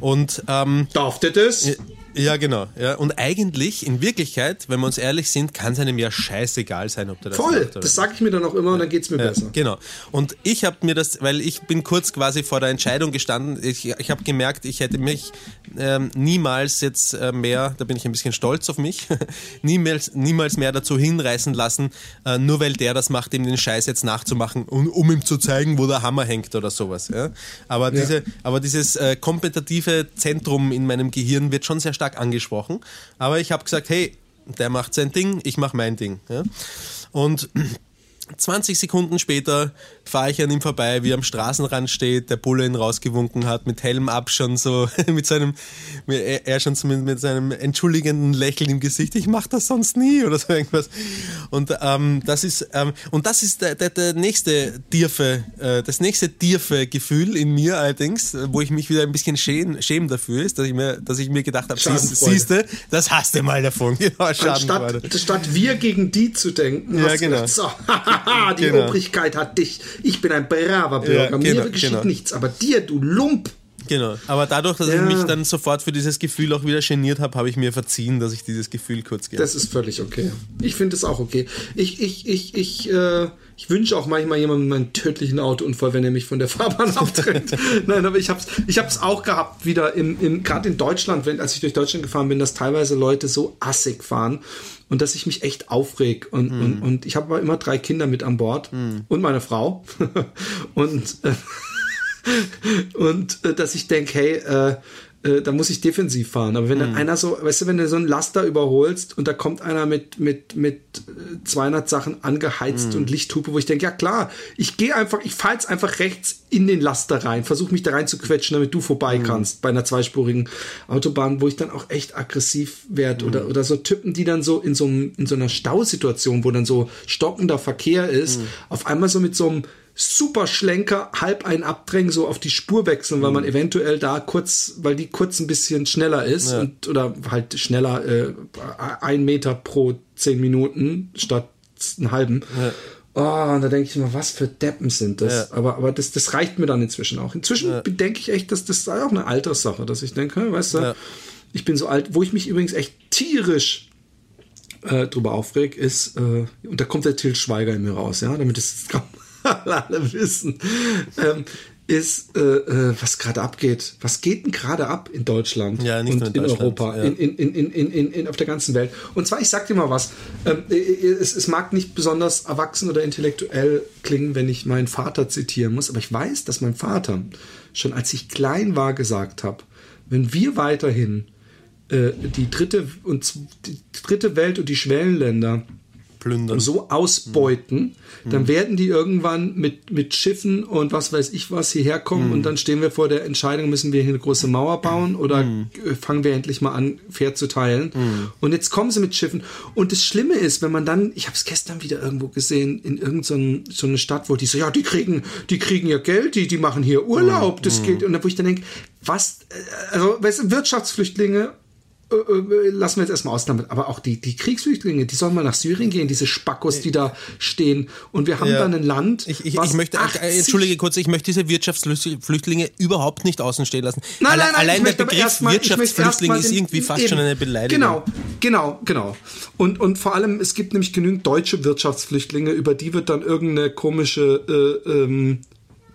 Und ähm, darf der das? Ja, genau. Ja. Und eigentlich, in Wirklichkeit, wenn wir uns ehrlich sind, kann es einem ja scheißegal sein, ob der das Voll, macht, das sage ich mir dann auch immer und dann geht es mir ja, besser. Genau. Und ich habe mir das, weil ich bin kurz quasi vor der Entscheidung gestanden, ich, ich habe gemerkt, ich hätte mich ähm, niemals jetzt äh, mehr, da bin ich ein bisschen stolz auf mich, (laughs) niemals, niemals mehr dazu hinreißen lassen, äh, nur weil der das macht, ihm den Scheiß jetzt nachzumachen, um, um ihm zu zeigen, wo der Hammer hängt oder sowas. Ja? Aber, ja. Diese, aber dieses äh, kompetitive Zentrum in meinem Gehirn wird schon sehr stark stark angesprochen. Aber ich habe gesagt, hey, der macht sein Ding, ich mache mein Ding. Ja? Und (clears throat) 20 Sekunden später fahre ich an ihm vorbei, wie er am Straßenrand steht, der Bulle ihn rausgewunken hat, mit Helm ab schon so, (laughs) mit seinem, er schon so mit, mit seinem entschuldigenden Lächeln im Gesicht, ich mache das sonst nie oder so irgendwas. Und ähm, das ist, ähm, und das ist der, der, der nächste tiefe, äh, das nächste tiefe Gefühl in mir allerdings, wo ich mich wieder ein bisschen schäme, schäme dafür ist, dass ich mir, dass ich mir gedacht habe, siehst du, das hast du mal davon. (laughs) Genau, Anstatt, statt wir gegen die zu denken, ja, genau. So, (laughs) die genau. Obrigkeit hat dich ich bin ein braver Bürger, ja, genau, mir geschieht genau. nichts, aber dir, du Lump. Genau. Aber dadurch, dass ja. ich mich dann sofort für dieses Gefühl auch wieder geniert habe, habe ich mir verziehen, dass ich dieses Gefühl kurz gehabt Das ist völlig okay. Ich finde es auch okay. Ich, ich, ich, ich, äh, ich wünsche auch manchmal jemandem einen tödlichen Autounfall, wenn er mich von der (laughs) Fahrbahn abtrennt. Nein, aber ich habe es ich hab's auch gehabt, wieder im, im gerade in Deutschland, wenn, als ich durch Deutschland gefahren bin, dass teilweise Leute so assig fahren und dass ich mich echt aufreg. Und, mm. und, und ich habe aber immer drei Kinder mit an Bord mm. und meine Frau. (laughs) und äh, (laughs) und äh, dass ich denke, hey, äh, äh, da muss ich defensiv fahren. Aber wenn dann mhm. einer so, weißt du, wenn du so einen Laster überholst und da kommt einer mit, mit, mit 200 äh, Sachen angeheizt mhm. und Lichthupe, wo ich denke, ja klar, ich gehe einfach, ich fahre jetzt einfach rechts in den Laster rein, versuche mich da rein zu quetschen, damit du vorbei mhm. kannst bei einer zweispurigen Autobahn, wo ich dann auch echt aggressiv werde oder, mhm. oder so Typen, die dann so in so, einem, in so einer Stausituation, wo dann so stockender Verkehr ist, mhm. auf einmal so mit so einem super Schlenker, halb ein Abdrängen, so auf die Spur wechseln, weil man mhm. eventuell da kurz, weil die kurz ein bisschen schneller ist ja. und oder halt schneller äh, ein Meter pro zehn Minuten statt einen halben. Ja. Oh, und da denke ich immer, was für Deppen sind das? Ja. Aber, aber das, das reicht mir dann inzwischen auch. Inzwischen ja. denke ich echt, dass das auch eine Alterssache, dass ich denke, weißt du, ich bin so alt, wo ich mich übrigens echt tierisch äh, drüber aufreg, ist, äh, und da kommt der Till Schweiger in mir raus, ja, damit es alle wissen, ähm, ist, äh, äh, was gerade abgeht. Was geht denn gerade ab in Deutschland ja, und in, in Europa, ja. in, in, in, in, in, auf der ganzen Welt? Und zwar, ich sag dir mal was, ähm, äh, äh, es, es mag nicht besonders erwachsen oder intellektuell klingen, wenn ich meinen Vater zitieren muss, aber ich weiß, dass mein Vater schon als ich klein war gesagt habe, wenn wir weiterhin äh, die dritte und die dritte Welt und die Schwellenländer plündern. so ausbeuten, mhm. dann werden die irgendwann mit, mit Schiffen und was weiß ich was hierher kommen mhm. und dann stehen wir vor der Entscheidung, müssen wir hier eine große Mauer bauen oder mhm. fangen wir endlich mal an, fair zu teilen. Mhm. Und jetzt kommen sie mit Schiffen. Und das Schlimme ist, wenn man dann, ich habe es gestern wieder irgendwo gesehen, in irgendeine so eine Stadt, wo die so, ja, die kriegen, die kriegen ja Geld, die, die machen hier Urlaub, das mhm. geht. Und da wo ich dann denke, was, äh, also weißt du, Wirtschaftsflüchtlinge äh, äh, lassen wir jetzt erstmal aus damit, aber auch die, die Kriegsflüchtlinge, die sollen mal nach Syrien gehen, diese Spackos, die da stehen. Und wir haben ja. dann ein Land. Ich, ich, ich möchte, äh, entschuldige kurz, ich möchte diese Wirtschaftsflüchtlinge überhaupt nicht außen stehen lassen. Nein, nein, nein, Allein der Begriff mal, Wirtschaftsflüchtling ist irgendwie fast eben, schon eine Beleidigung. Genau, genau, genau. Und, und vor allem, es gibt nämlich genügend deutsche Wirtschaftsflüchtlinge, über die wird dann irgendeine komische äh, ähm,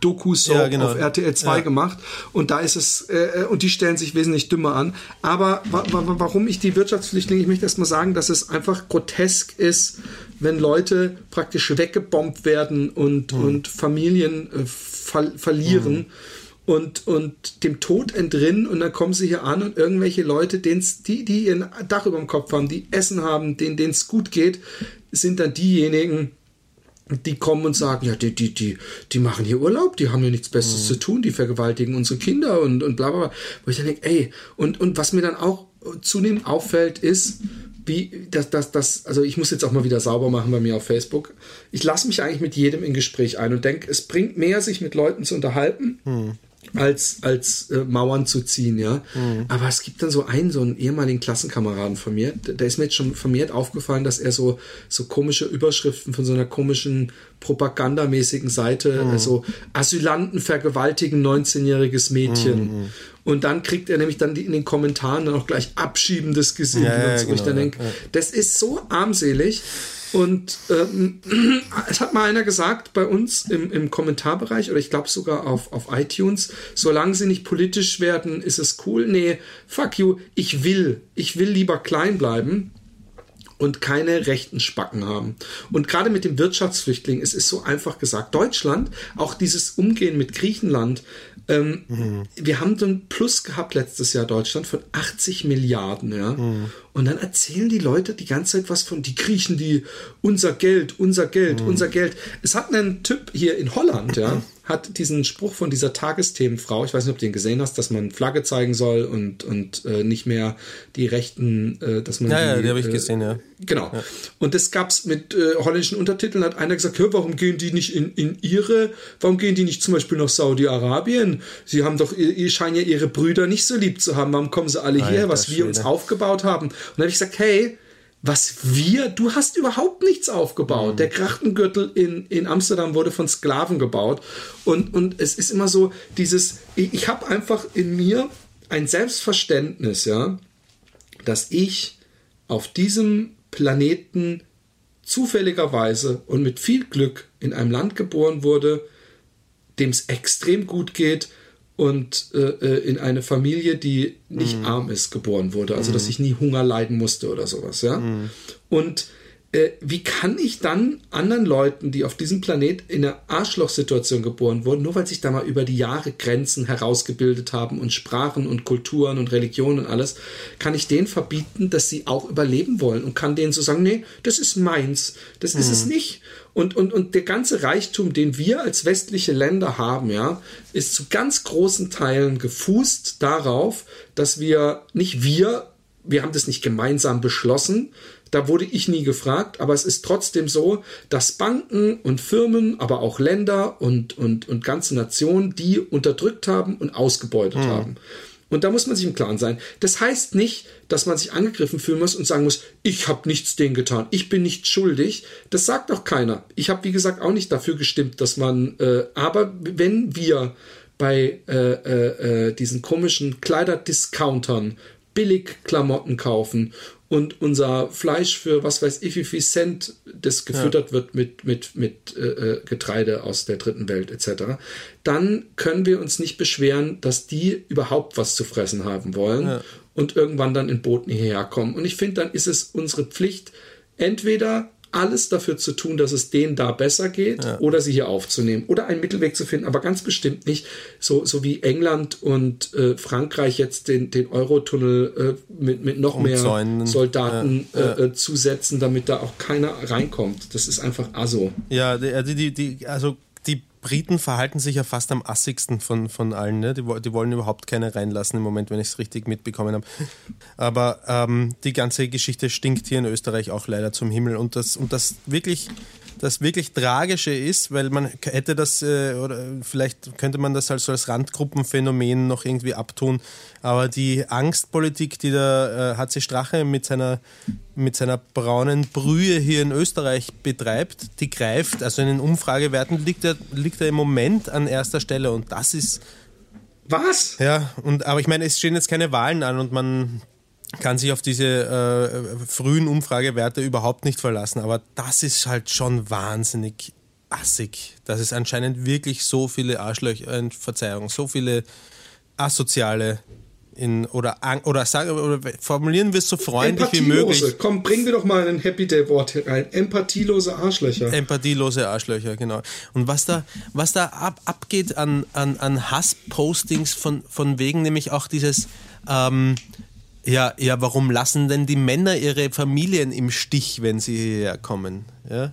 Dokus ja, genau. auf RTL 2 ja. gemacht und da ist es äh, und die stellen sich wesentlich dümmer an. Aber wa wa warum ich die Wirtschaftsflüchtlinge, ich möchte erst mal sagen, dass es einfach grotesk ist, wenn Leute praktisch weggebombt werden und, mhm. und Familien äh, ver verlieren. Mhm. Und, und dem Tod entrinnen und dann kommen sie hier an und irgendwelche Leute, den's, die, die ein Dach über dem Kopf haben, die Essen haben, denen es gut geht, sind dann diejenigen, die kommen und sagen, ja, die, die, die, die machen hier Urlaub, die haben ja nichts Besseres mhm. zu tun, die vergewaltigen unsere Kinder und, und bla bla bla. Wo ich dann denke, ey, und, und was mir dann auch zunehmend auffällt, ist, wie, das, das, das, also ich muss jetzt auch mal wieder sauber machen bei mir auf Facebook. Ich lasse mich eigentlich mit jedem in Gespräch ein und denke, es bringt mehr, sich mit Leuten zu unterhalten. Mhm als, als äh, Mauern zu ziehen, ja. Mhm. Aber es gibt dann so einen, so einen ehemaligen Klassenkameraden von mir, der, ist mir jetzt schon vermehrt aufgefallen, dass er so, so komische Überschriften von so einer komischen propagandamäßigen Seite, mhm. also Asylanten vergewaltigen 19-jähriges Mädchen. Mhm. Und dann kriegt er nämlich dann die, in den Kommentaren dann auch gleich abschiebendes Gesicht. Ja, ja, und so. genau, ich dann denke, ja. das ist so armselig. Und ähm, (clears throat) es hat mal einer gesagt bei uns im, im Kommentarbereich oder ich glaube sogar auf, auf iTunes, solange sie nicht politisch werden, ist es cool. Nee, fuck you, ich will, ich will lieber klein bleiben und keine rechten Spacken haben. Und gerade mit dem Wirtschaftsflüchtling, es ist so einfach gesagt, Deutschland, auch dieses Umgehen mit Griechenland, ähm, mhm. wir haben so ein Plus gehabt letztes Jahr Deutschland von 80 Milliarden, ja. Mhm. Und dann erzählen die Leute die ganze Zeit was von die Griechen, die unser Geld, unser Geld, mhm. unser Geld. Es hat einen Typ hier in Holland, ja, hat diesen Spruch von dieser Tagesthemenfrau, ich weiß nicht, ob du den gesehen hast, dass man Flagge zeigen soll und, und äh, nicht mehr die Rechten, äh, dass man. Ja, die, ja, die habe ich äh, gesehen, ja. Genau. Ja. Und das gab's mit äh, holländischen Untertiteln, hat einer gesagt, hör, warum gehen die nicht in, in ihre, warum gehen die nicht zum Beispiel nach Saudi-Arabien? Sie haben doch, ihr, ihr scheinen ja ihre Brüder nicht so lieb zu haben, warum kommen sie alle Alter, hier, was wir uns aufgebaut haben? Und dann habe ich gesagt, hey, was wir, du hast überhaupt nichts aufgebaut. Mhm. Der Krachtengürtel in, in Amsterdam wurde von Sklaven gebaut. Und, und es ist immer so, dieses, ich, ich habe einfach in mir ein Selbstverständnis, ja, dass ich auf diesem Planeten zufälligerweise und mit viel Glück in einem Land geboren wurde, dem es extrem gut geht und äh, äh, in eine Familie, die nicht mm. arm ist, geboren wurde. Also, dass ich nie Hunger leiden musste oder sowas, ja. Mm. Und äh, wie kann ich dann anderen Leuten, die auf diesem Planet in einer Arschlochsituation geboren wurden, nur weil sich da mal über die Jahre Grenzen herausgebildet haben und Sprachen und Kulturen und Religionen und alles, kann ich denen verbieten, dass sie auch überleben wollen und kann denen so sagen, nee, das ist meins, das ist es nicht. Und, und, und der ganze Reichtum, den wir als westliche Länder haben, ja, ist zu ganz großen Teilen gefußt darauf, dass wir, nicht wir, wir haben das nicht gemeinsam beschlossen, da wurde ich nie gefragt, aber es ist trotzdem so, dass Banken und Firmen, aber auch Länder und, und, und ganze Nationen, die unterdrückt haben und ausgebeutet mhm. haben. Und da muss man sich im Klaren sein. Das heißt nicht, dass man sich angegriffen fühlen muss und sagen muss, ich habe nichts denen getan, ich bin nicht schuldig. Das sagt auch keiner. Ich habe, wie gesagt, auch nicht dafür gestimmt, dass man, äh, aber wenn wir bei äh, äh, äh diesen komischen Kleiderdiscountern billig Klamotten kaufen und unser Fleisch für was weiß ich wie viel Cent, das gefüttert ja. wird mit, mit, mit äh, äh, Getreide aus der dritten Welt etc., dann können wir uns nicht beschweren, dass die überhaupt was zu fressen haben wollen ja. und irgendwann dann in Booten hierher kommen. Und ich finde, dann ist es unsere Pflicht, entweder alles dafür zu tun, dass es denen da besser geht ja. oder sie hier aufzunehmen oder einen Mittelweg zu finden, aber ganz bestimmt nicht so, so wie England und äh, Frankreich jetzt den, den Eurotunnel äh, mit, mit noch mehr Soldaten ja, ja. Äh, zusetzen, damit da auch keiner reinkommt. Das ist einfach aso. Ja, die, die, die, also Briten verhalten sich ja fast am assigsten von, von allen. Ne? Die, die wollen überhaupt keine reinlassen im Moment, wenn ich es richtig mitbekommen habe. Aber ähm, die ganze Geschichte stinkt hier in Österreich auch leider zum Himmel. Und das, und das wirklich das wirklich Tragische ist, weil man hätte das, äh, oder vielleicht könnte man das also als Randgruppenphänomen noch irgendwie abtun, aber die Angstpolitik, die der äh, HC Strache mit seiner, mit seiner braunen Brühe hier in Österreich betreibt, die greift, also in den Umfragewerten liegt er, liegt er im Moment an erster Stelle und das ist was? Ja, und aber ich meine, es stehen jetzt keine Wahlen an und man kann sich auf diese äh, frühen Umfragewerte überhaupt nicht verlassen. Aber das ist halt schon wahnsinnig assig, dass es anscheinend wirklich so viele Arschlöcher, äh, Verzeihung, so viele asoziale in, oder, oder, sagen, oder formulieren wir es so freundlich wie möglich. Komm, bringen wir doch mal ein Happy Day Wort rein. Empathielose Arschlöcher. Empathielose Arschlöcher, genau. Und was da, was da ab, abgeht an, an, an Hasspostings von, von wegen nämlich auch dieses, ähm, ja, ja, warum lassen denn die Männer ihre Familien im Stich, wenn sie hierher kommen? Ja?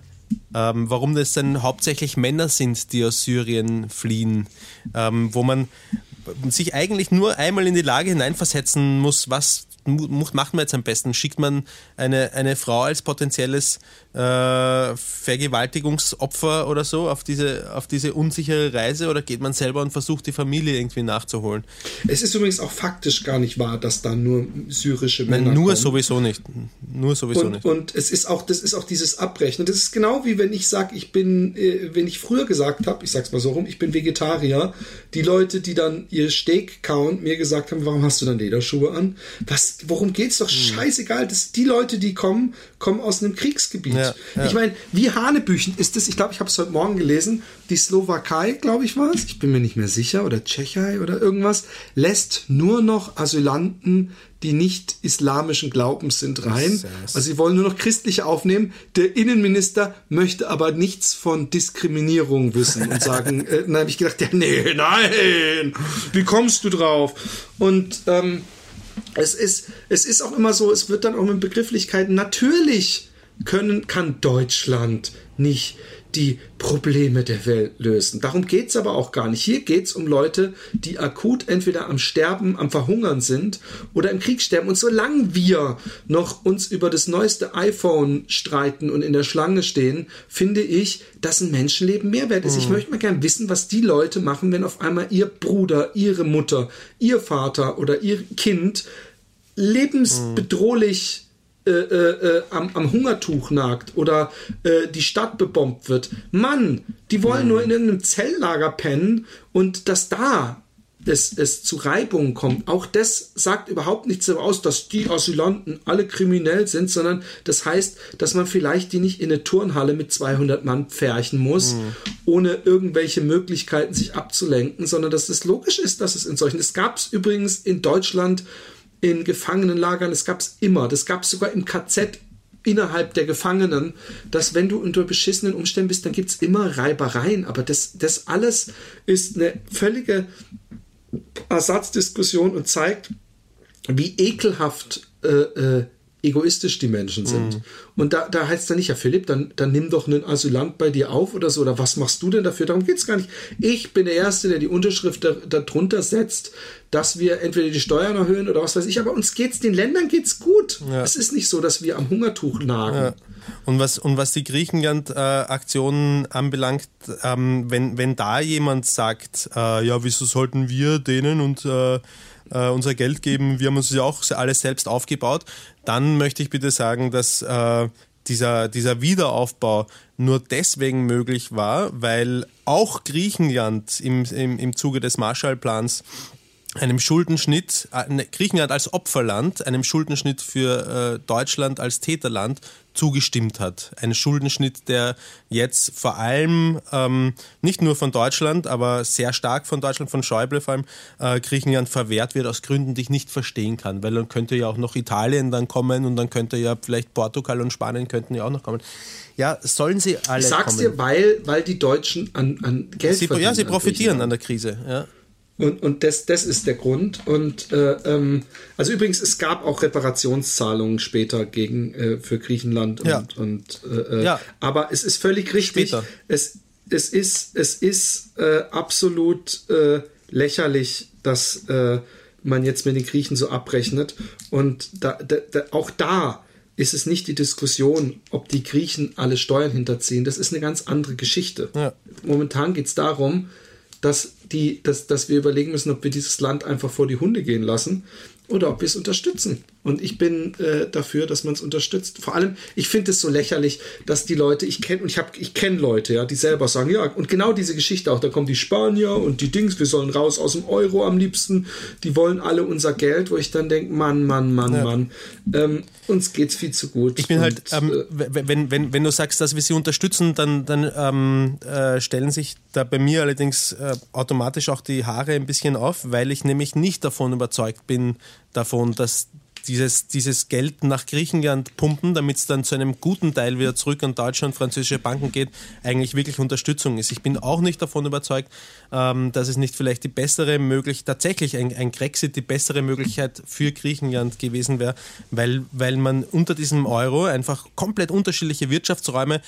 Ähm, warum das dann hauptsächlich Männer sind, die aus Syrien fliehen, ähm, wo man sich eigentlich nur einmal in die Lage hineinversetzen muss, was macht man jetzt am besten? Schickt man eine, eine Frau als potenzielles äh, Vergewaltigungsopfer oder so auf diese, auf diese unsichere Reise oder geht man selber und versucht die Familie irgendwie nachzuholen? Es ist übrigens auch faktisch gar nicht wahr, dass da nur syrische Männer Nein, nur kommen. sowieso nicht. Nur sowieso und, nicht. Und es ist auch, das ist auch dieses Abrechnen. Das ist genau wie wenn ich sage, ich bin, äh, wenn ich früher gesagt habe, ich sag's mal so rum, ich bin Vegetarier, die Leute, die dann ihr Steak kauen, mir gesagt haben, warum hast du dann Lederschuhe an? Was, worum geht's doch? Hm. Scheißegal. Das, die Leute, die kommen, kommen aus einem Kriegsgebiet. Ja, ja. Ich meine, wie Hanebüchen ist es, ich glaube, ich habe es heute Morgen gelesen, die Slowakei, glaube ich, war es, ich bin mir nicht mehr sicher, oder Tschechei oder irgendwas, lässt nur noch Asylanten, die nicht islamischen Glaubens sind, rein. Also sie wollen nur noch christliche aufnehmen. Der Innenminister möchte aber nichts von Diskriminierung wissen und sagen, (laughs) äh, dann habe ich gedacht, ja, nee, nein, wie kommst du drauf? Und ähm, es ist, es ist auch immer so, es wird dann auch mit Begrifflichkeiten natürlich können, kann Deutschland nicht die Probleme der Welt lösen. Darum geht es aber auch gar nicht. Hier geht es um Leute, die akut entweder am Sterben, am Verhungern sind oder im Krieg sterben. Und solange wir noch uns über das neueste iPhone streiten und in der Schlange stehen, finde ich, dass ein Menschenleben mehr wert ist. Mhm. Ich möchte mal gern wissen, was die Leute machen, wenn auf einmal ihr Bruder, ihre Mutter, ihr Vater oder ihr Kind lebensbedrohlich äh, äh, äh, am, am, Hungertuch nagt oder äh, die Stadt bebombt wird. Mann, die wollen nur in irgendeinem Zelllager pennen und dass da es, es zu Reibungen kommt, auch das sagt überhaupt nichts darüber aus, dass die Asylanten alle kriminell sind, sondern das heißt, dass man vielleicht die nicht in eine Turnhalle mit 200 Mann pferchen muss, mhm. ohne irgendwelche Möglichkeiten sich abzulenken, sondern dass es logisch ist, dass es in solchen, es gab es übrigens in Deutschland in Gefangenenlagern, das gab es immer. Das gab es sogar im KZ innerhalb der Gefangenen, dass wenn du unter beschissenen Umständen bist, dann gibt es immer Reibereien. Aber das, das alles ist eine völlige Ersatzdiskussion und zeigt, wie ekelhaft äh, äh, egoistisch die Menschen sind. Mhm. Und da, da heißt es dann nicht, ja Philipp, dann, dann nimm doch einen Asylant bei dir auf oder so, oder was machst du denn dafür? Darum geht es gar nicht. Ich bin der Erste, der die Unterschrift darunter da setzt, dass wir entweder die Steuern erhöhen oder was weiß ich, aber uns geht's, den Ländern geht's gut. Ja. Es ist nicht so, dass wir am Hungertuch nagen. Ja. Und was, und was die Griechenland-Aktionen äh, anbelangt, ähm, wenn, wenn da jemand sagt, äh, ja, wieso sollten wir denen und äh, äh, unser Geld geben, wir haben uns ja auch alles selbst aufgebaut, dann möchte ich bitte sagen, dass äh, dieser, dieser Wiederaufbau nur deswegen möglich war, weil auch Griechenland im, im, im Zuge des Marshallplans einem Schuldenschnitt, äh, ne, Griechenland als Opferland, einem Schuldenschnitt für äh, Deutschland als Täterland zugestimmt hat. Ein Schuldenschnitt, der jetzt vor allem ähm, nicht nur von Deutschland, aber sehr stark von Deutschland, von Schäuble vor allem, äh, Griechenland verwehrt wird aus Gründen, die ich nicht verstehen kann, weil dann könnte ja auch noch Italien dann kommen und dann könnte ja vielleicht Portugal und Spanien könnten ja auch noch kommen. Ja, sollen sie alle. Ich sag's kommen. dir, weil, weil die Deutschen an, an Geld sie, verdienen. Ja, sie profitieren an der Krise. Ja. Und, und das, das ist der Grund. Und äh, ähm, also übrigens, es gab auch Reparationszahlungen später gegen äh, für Griechenland und, ja. und äh, äh ja. aber es ist völlig richtig. Später. Es, es ist, es ist äh, absolut äh, lächerlich, dass äh, man jetzt mit den Griechen so abrechnet. Und da, da, da, auch da ist es nicht die Diskussion, ob die Griechen alle Steuern hinterziehen. Das ist eine ganz andere Geschichte. Ja. Momentan geht es darum, dass, die, dass, dass wir überlegen müssen, ob wir dieses Land einfach vor die Hunde gehen lassen oder ob wir es unterstützen. Und ich bin äh, dafür, dass man es unterstützt. Vor allem, ich finde es so lächerlich, dass die Leute, ich kenne, und ich habe, ich kenne Leute, ja, die selber sagen, ja, und genau diese Geschichte auch, da kommen die Spanier und die Dings, wir sollen raus aus dem Euro am liebsten, die wollen alle unser Geld, wo ich dann denke, Mann, Mann, Mann, ja. Mann, ähm, uns geht's viel zu gut. Ich bin halt, und, halt, ähm, äh, wenn, wenn, wenn du sagst, dass wir sie unterstützen, dann, dann ähm, äh, stellen sich da bei mir allerdings äh, automatisch auch die Haare ein bisschen auf, weil ich nämlich nicht davon überzeugt bin, davon, dass dieses, dieses Geld nach Griechenland pumpen, damit es dann zu einem guten Teil wieder zurück an Deutschland, französische Banken geht, eigentlich wirklich Unterstützung ist. Ich bin auch nicht davon überzeugt, ähm, dass es nicht vielleicht die bessere Möglichkeit, tatsächlich ein, ein Grexit die bessere Möglichkeit für Griechenland gewesen wäre, weil, weil man unter diesem Euro einfach komplett unterschiedliche Wirtschaftsräume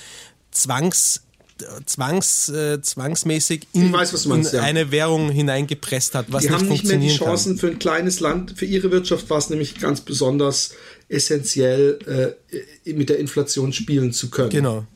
zwangs zwangs, äh, zwangsmäßig in, weiß, meinst, in ja. eine Währung hineingepresst hat, was die nicht haben nicht mehr die Chancen kann. für ein kleines Land, für ihre Wirtschaft war es nämlich ganz besonders essentiell, äh, mit der Inflation spielen zu können. Genau.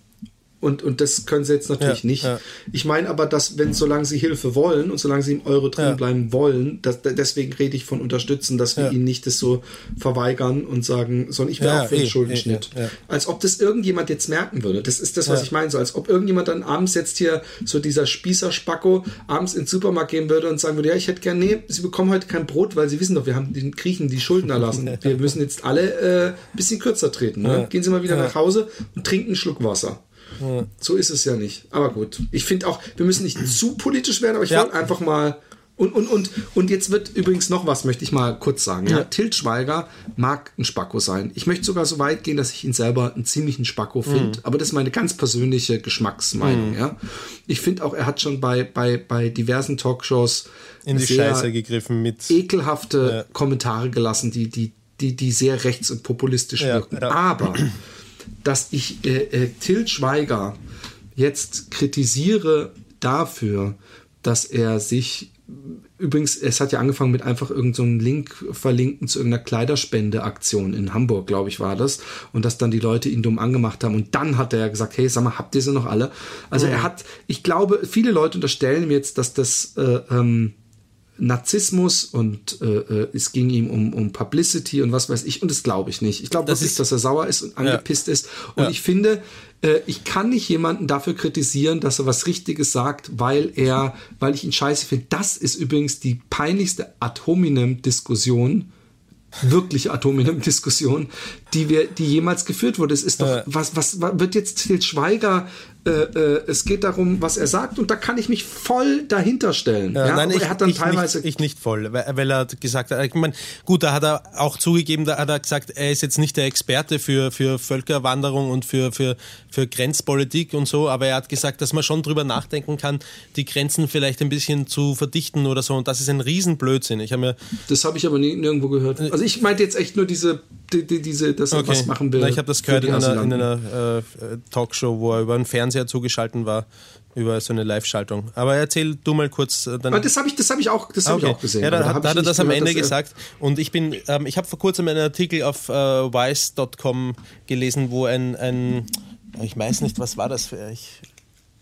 Und, und das können sie jetzt natürlich ja, nicht. Ja. Ich meine aber, dass, wenn, solange sie Hilfe wollen und solange sie im Euro drin ja. bleiben wollen, das, deswegen rede ich von unterstützen, dass wir ihnen nicht das so verweigern und sagen, sondern ich wäre auch für einen eh, Schuldenschnitt. Eh, als ob das irgendjemand jetzt merken würde. Das ist das, was ich meine. So, als ob irgendjemand dann abends jetzt hier so dieser Spießer-Spacko abends ins Supermarkt gehen würde und sagen würde, ja, ich hätte gerne, nee, sie bekommen heute kein Brot, weil sie wissen doch, wir haben den Griechen die Schulden erlassen. (laughs) wir müssen jetzt alle äh, ein bisschen kürzer treten. Ne? Gehen Sie mal wieder nach Hause und trinken einen Schluck Wasser. So ist es ja nicht. Aber gut. Ich finde auch, wir müssen nicht (clears throat) zu politisch werden, aber ich ja. wollte einfach mal. Und, und, und, und jetzt wird übrigens noch was, möchte ich mal kurz sagen. Ja, ja. Tilt Schweiger mag ein Spacko sein. Ich möchte sogar so weit gehen, dass ich ihn selber einen ziemlichen Spacko finde. Mhm. Aber das ist meine ganz persönliche Geschmacksmeinung. Mhm. Ja. Ich finde auch, er hat schon bei, bei, bei diversen Talkshows in die Scheiße gegriffen mit ekelhafte ja. Kommentare gelassen, die, die, die, die sehr rechts- und populistisch wirken. Aber (clears throat) dass ich äh, äh, Til Schweiger jetzt kritisiere dafür, dass er sich Übrigens, es hat ja angefangen mit einfach irgendeinem so Link verlinken zu irgendeiner Kleiderspendeaktion in Hamburg, glaube ich, war das. Und dass dann die Leute ihn dumm angemacht haben. Und dann hat er ja gesagt, hey, sag mal, habt ihr sie noch alle? Also mhm. er hat, ich glaube, viele Leute unterstellen mir jetzt, dass das äh, ähm, Narzissmus und äh, äh, es ging ihm um, um Publicity und was weiß ich und das glaube ich nicht. Ich glaube wirklich, ist, dass er sauer ist und angepisst ja. ist und ja. ich finde, äh, ich kann nicht jemanden dafür kritisieren, dass er was Richtiges sagt, weil er, weil ich ihn scheiße finde. Das ist übrigens die peinlichste Ad hominem Diskussion wirkliche Atomminem-Diskussion, die wir, die jemals geführt wurde. Es ist doch, was, was, was wird jetzt Til Schweiger äh, äh, es geht darum, was er sagt und da kann ich mich voll dahinter stellen. Ja, ja, nein, ich, er hat dann ich teilweise nicht, ich nicht voll, weil, er gesagt hat, ich meine, gut, da hat er auch zugegeben, da hat er gesagt, er ist jetzt nicht der Experte für, für Völkerwanderung und für, für, für Grenzpolitik und so, aber er hat gesagt, dass man schon drüber nachdenken kann, die Grenzen vielleicht ein bisschen zu verdichten oder so und das ist ein Riesenblödsinn. Ich habe mir das habe ich aber nie, nirgendwo gehört. Also ich meinte jetzt echt nur diese die, die, diese, dass er okay. was machen will. Na, ich habe das gehört in einer, in einer äh, Talkshow, wo er über einen Fernseher zugeschalten war, über so eine Live-Schaltung. Aber erzähl du mal kurz. Äh, Aber das habe ich, das hab ich, auch, das hab okay. ich auch gesehen. Ja, da, da, hat, er das am Ende gesagt. Und ich bin, ähm, ich habe vor kurzem einen Artikel auf äh, Vice.com gelesen, wo ein, ein, ich weiß nicht, was war das für ich,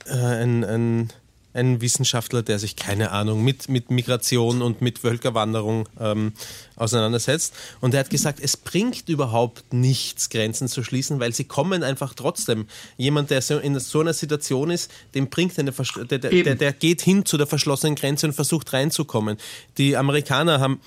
äh, ein, ein ein Wissenschaftler, der sich, keine Ahnung, mit, mit Migration und mit Völkerwanderung ähm, auseinandersetzt. Und er hat gesagt, es bringt überhaupt nichts, Grenzen zu schließen, weil sie kommen einfach trotzdem. Jemand, der so in so einer Situation ist, dem bringt eine der, der, der geht hin zu der verschlossenen Grenze und versucht reinzukommen. Die Amerikaner haben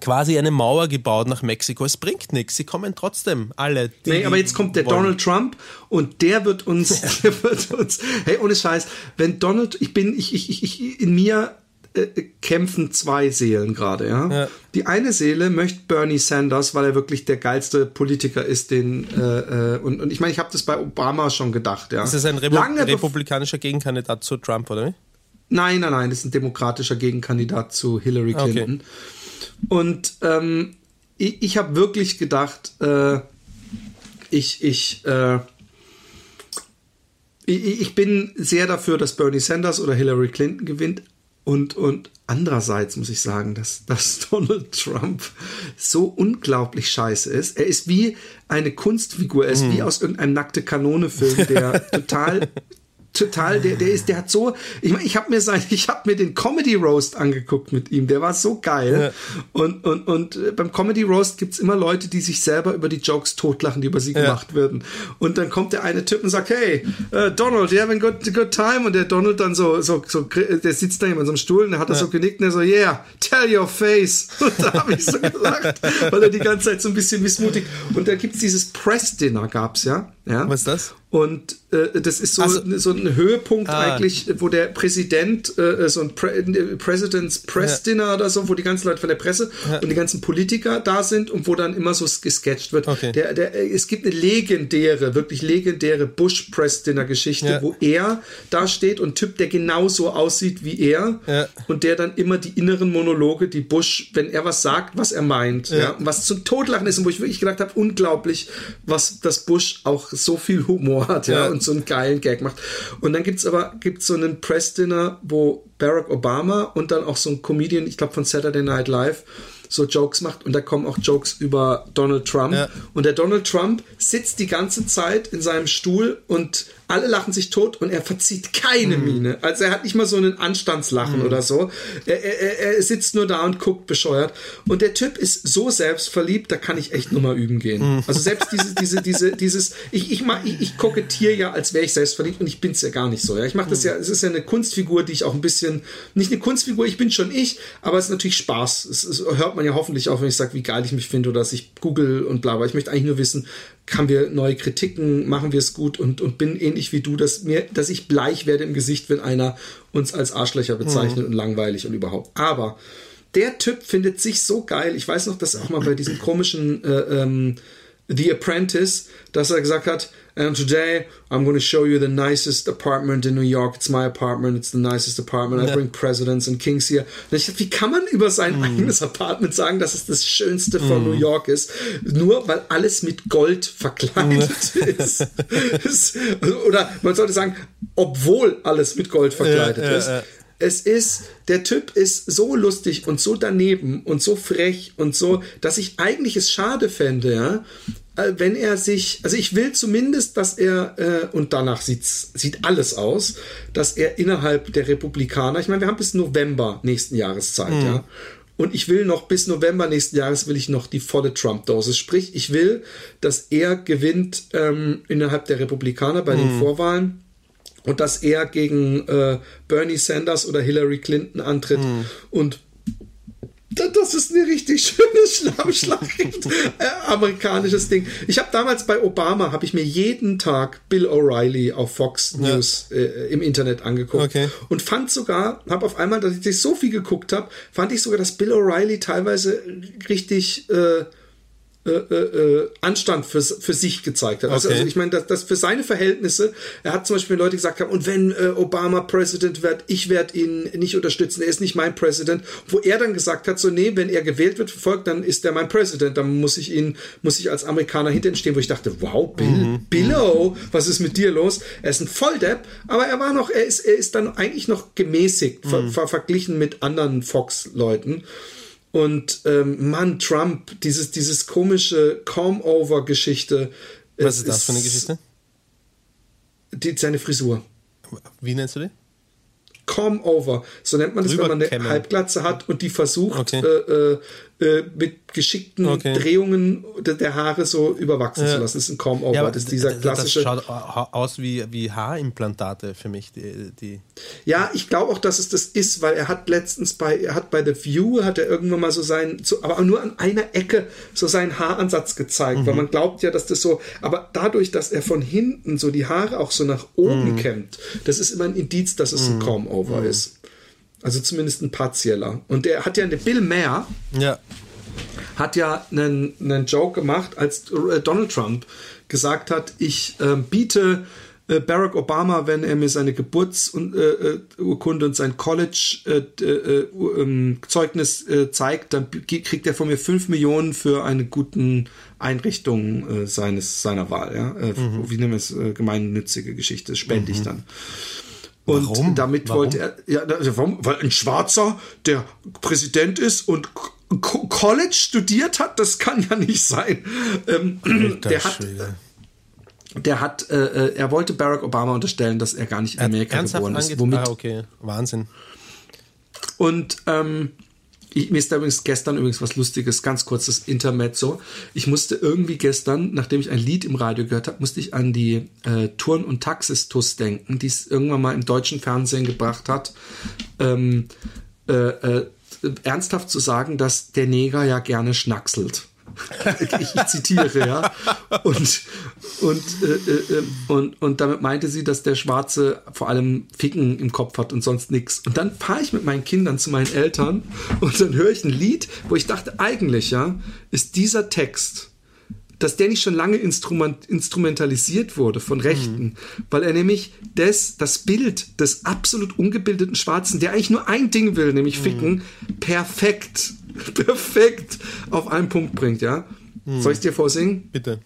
quasi eine Mauer gebaut nach Mexiko. Es bringt nichts. Sie kommen trotzdem alle. Nee, aber jetzt kommt der wollen. Donald Trump und der wird uns, (laughs) der wird uns, hey, ohne Scheiß, wenn Donald, ich bin, ich, ich, ich, in mir äh, kämpfen zwei Seelen gerade, ja? ja? Die eine Seele möchte Bernie Sanders, weil er wirklich der geilste Politiker ist, den äh, äh und, und ich meine, ich habe das bei Obama schon gedacht, ja. Ist das ein Repu Lange republikanischer Gegenkandidat zu Trump, oder? Nein, nein, nein, das ist ein demokratischer Gegenkandidat zu Hillary Clinton. Okay. Und ähm, ich, ich habe wirklich gedacht, äh, ich, ich, äh, ich, ich bin sehr dafür, dass Bernie Sanders oder Hillary Clinton gewinnt. Und, und andererseits muss ich sagen, dass, dass (laughs) Donald Trump so unglaublich scheiße ist. Er ist wie eine Kunstfigur, er ist mm. wie aus irgendeinem nackte Kanone-Film, der (laughs) total total, der, der ist, der hat so, ich meine, ich habe mir sein, (laughs) ich habe mir den Comedy Roast angeguckt mit ihm, der war so geil. Ja. Und, und, und äh, beim Comedy Roast gibt's immer Leute, die sich selber über die Jokes totlachen, die über sie ja. gemacht werden. Und dann kommt der eine Typ und sagt, hey, uh, Donald, you having a good, good time? Und der Donald dann so, so, so, der sitzt da in so einem Stuhl und der hat ja. so genickt und er so, yeah, tell your face. (laughs) Und da habe ich so gelacht, weil er die ganze Zeit so ein bisschen missmutig. Und da gibt's dieses Press-Dinner, gab's ja. ja. Was ist das? Und äh, das ist so, also, so ein Höhepunkt ah. eigentlich, wo der Präsident, äh, so ein Pre äh, President's Press ja. Dinner oder so, wo die ganzen Leute von der Presse ja. und die ganzen Politiker da sind und wo dann immer so gesketcht wird. Okay. Der, der, äh, es gibt eine legendäre, wirklich legendäre Bush Press Dinner Geschichte, ja. wo er da steht und Typ, der genauso aussieht wie er und der dann immer die inneren Monologe, die Bush, wenn er was sagt, was er meint, ja. was zum Totlachen ist und wo ich wirklich gedacht habe, unglaublich, was das Bush auch so viel Humor Humor hat, ja, ja. und so einen geilen Gag macht. Und dann gibt's aber gibt's so einen Press-Dinner, wo Barack Obama und dann auch so ein Comedian, ich glaube von Saturday Night Live, so Jokes macht und da kommen auch Jokes über Donald Trump. Ja. Und der Donald Trump sitzt die ganze Zeit in seinem Stuhl und alle lachen sich tot und er verzieht keine mhm. Miene. Also er hat nicht mal so einen Anstandslachen mhm. oder so. Er, er, er, sitzt nur da und guckt bescheuert. Und der Typ ist so selbstverliebt, da kann ich echt nur mal üben gehen. Mhm. Also selbst diese, diese, diese, (laughs) dieses, ich, ich, ich, ich kokettiere ja, als wäre ich selbstverliebt und ich bin es ja gar nicht so. Ja, ich mache das ja, es ist ja eine Kunstfigur, die ich auch ein bisschen, nicht eine Kunstfigur, ich bin schon ich, aber es ist natürlich Spaß. Es, es hört man ja hoffentlich auch, wenn ich sage, wie geil ich mich finde oder dass ich google und bla, aber ich möchte eigentlich nur wissen, haben wir neue Kritiken, machen wir es gut und, und bin ähnlich wie du, dass mir, dass ich bleich werde im Gesicht, wenn einer uns als Arschlöcher bezeichnet mhm. und langweilig und überhaupt. Aber der Typ findet sich so geil. Ich weiß noch, dass auch mal bei diesem komischen äh, ähm, The Apprentice, dass er gesagt hat, and today I'm going to show you the nicest apartment in New York. It's my apartment. It's the nicest apartment. I bring presidents and kings here. Und ich dachte, wie kann man über sein mm. eigenes Apartment sagen, dass es das schönste von mm. New York ist? Nur weil alles mit Gold verkleidet (laughs) ist. Oder man sollte sagen, obwohl alles mit Gold verkleidet ja, ist. Ja, ja. Es ist, der Typ ist so lustig und so daneben und so frech und so, dass ich eigentlich es schade fände, ja, wenn er sich, also ich will zumindest, dass er, äh, und danach sieht's, sieht alles aus, dass er innerhalb der Republikaner, ich meine, wir haben bis November nächsten Jahres Zeit, mhm. ja. Und ich will noch bis November nächsten Jahres will ich noch die volle Trump-Dosis. Sprich, ich will, dass er gewinnt ähm, innerhalb der Republikaner bei mhm. den Vorwahlen und dass er gegen äh, Bernie Sanders oder Hillary Clinton antritt mhm. und das ist eine richtig schöne Schlammschlacht, äh, amerikanisches Ding. Ich habe damals bei Obama, habe ich mir jeden Tag Bill O'Reilly auf Fox News ja. äh, im Internet angeguckt okay. und fand sogar, habe auf einmal, dass ich so viel geguckt habe, fand ich sogar, dass Bill O'Reilly teilweise richtig äh, äh, äh, Anstand für, für sich gezeigt hat. Also, okay. also ich meine, dass das für seine Verhältnisse, er hat zum Beispiel Leute gesagt haben, und wenn äh, Obama Präsident wird, ich werde ihn nicht unterstützen, er ist nicht mein Präsident, wo er dann gesagt hat, so nee, wenn er gewählt wird, verfolgt, dann ist er mein Präsident, dann muss ich ihn, muss ich als Amerikaner hinter ihm stehen, wo ich dachte, wow, Bill, mhm. Billo, was ist mit dir los? Er ist ein Volldepp, aber er war noch, er ist, er ist dann eigentlich noch gemäßigt, mhm. ver, ver, verglichen mit anderen Fox-Leuten. Und ähm, Mann, Trump, dieses, dieses komische Come-Over-Geschichte. Was ist das für eine Geschichte? Die, seine Frisur. Wie nennst du die? Come Over, so nennt man das, wenn man eine Halbglatze hat und die versucht, okay. äh, äh, mit geschickten okay. Drehungen der Haare so überwachsen ja. zu lassen. Das ist ein Comb-Over. Ja, das ist dieser klassische. Das schaut aus wie, wie Haarimplantate für mich. Die, die ja, ich glaube auch, dass es das ist, weil er hat letztens bei, er hat bei The View, hat er irgendwann mal so sein, so, aber nur an einer Ecke so seinen Haaransatz gezeigt, mhm. weil man glaubt ja, dass das so, aber dadurch, dass er von hinten so die Haare auch so nach oben mhm. kämmt, das ist immer ein Indiz, dass es mhm. ein Comb-Over mhm. ist. Also zumindest ein partieller. Und der hat ja eine Bill Mayer. Ja. Hat ja einen, einen Joke gemacht, als äh, Donald Trump gesagt hat, ich äh, biete äh, Barack Obama, wenn er mir seine Geburtsurkunde und sein College-Zeugnis ähm, zeigt, dann kriegt er von mir 5 Millionen für eine gute Einrichtung seines, seiner Wahl. Ja? Mhm. Wie nennen wir es? gemeinnützige Geschichte, spende ich mhm. dann. Und warum? damit warum? wollte er, ja, warum? weil ein Schwarzer, der Präsident ist und College studiert hat, das kann ja nicht sein. Ähm, der hat, der hat, äh, äh, er wollte Barack Obama unterstellen, dass er gar nicht in Amerika geboren ist. Womit, ah, okay, Wahnsinn. Und ähm, ich, mir ist da übrigens gestern übrigens was Lustiges, ganz kurzes Intermezzo. Ich musste irgendwie gestern, nachdem ich ein Lied im Radio gehört habe, musste ich an die äh, Turn- und Taxistus denken, die es irgendwann mal im deutschen Fernsehen gebracht hat. Ähm, äh, äh, ernsthaft zu sagen, dass der Neger ja gerne schnackselt ich, (laughs) ich, zitiere, ja. Und, und, äh, äh, und, und damit meinte sie, dass der Schwarze vor allem Ficken im Kopf hat und sonst nichts. Und dann fahre ich mit meinen Kindern zu meinen Eltern und dann höre ich ein Lied, wo ich dachte, eigentlich, ja, ist dieser Text dass der nicht schon lange instrument, instrumentalisiert wurde von Rechten, mhm. weil er nämlich das, das Bild des absolut ungebildeten Schwarzen, der eigentlich nur ein Ding will, nämlich mhm. ficken, perfekt (laughs) perfekt auf einen Punkt bringt, ja. Hm. Soll ich dir vorsingen? Bitte.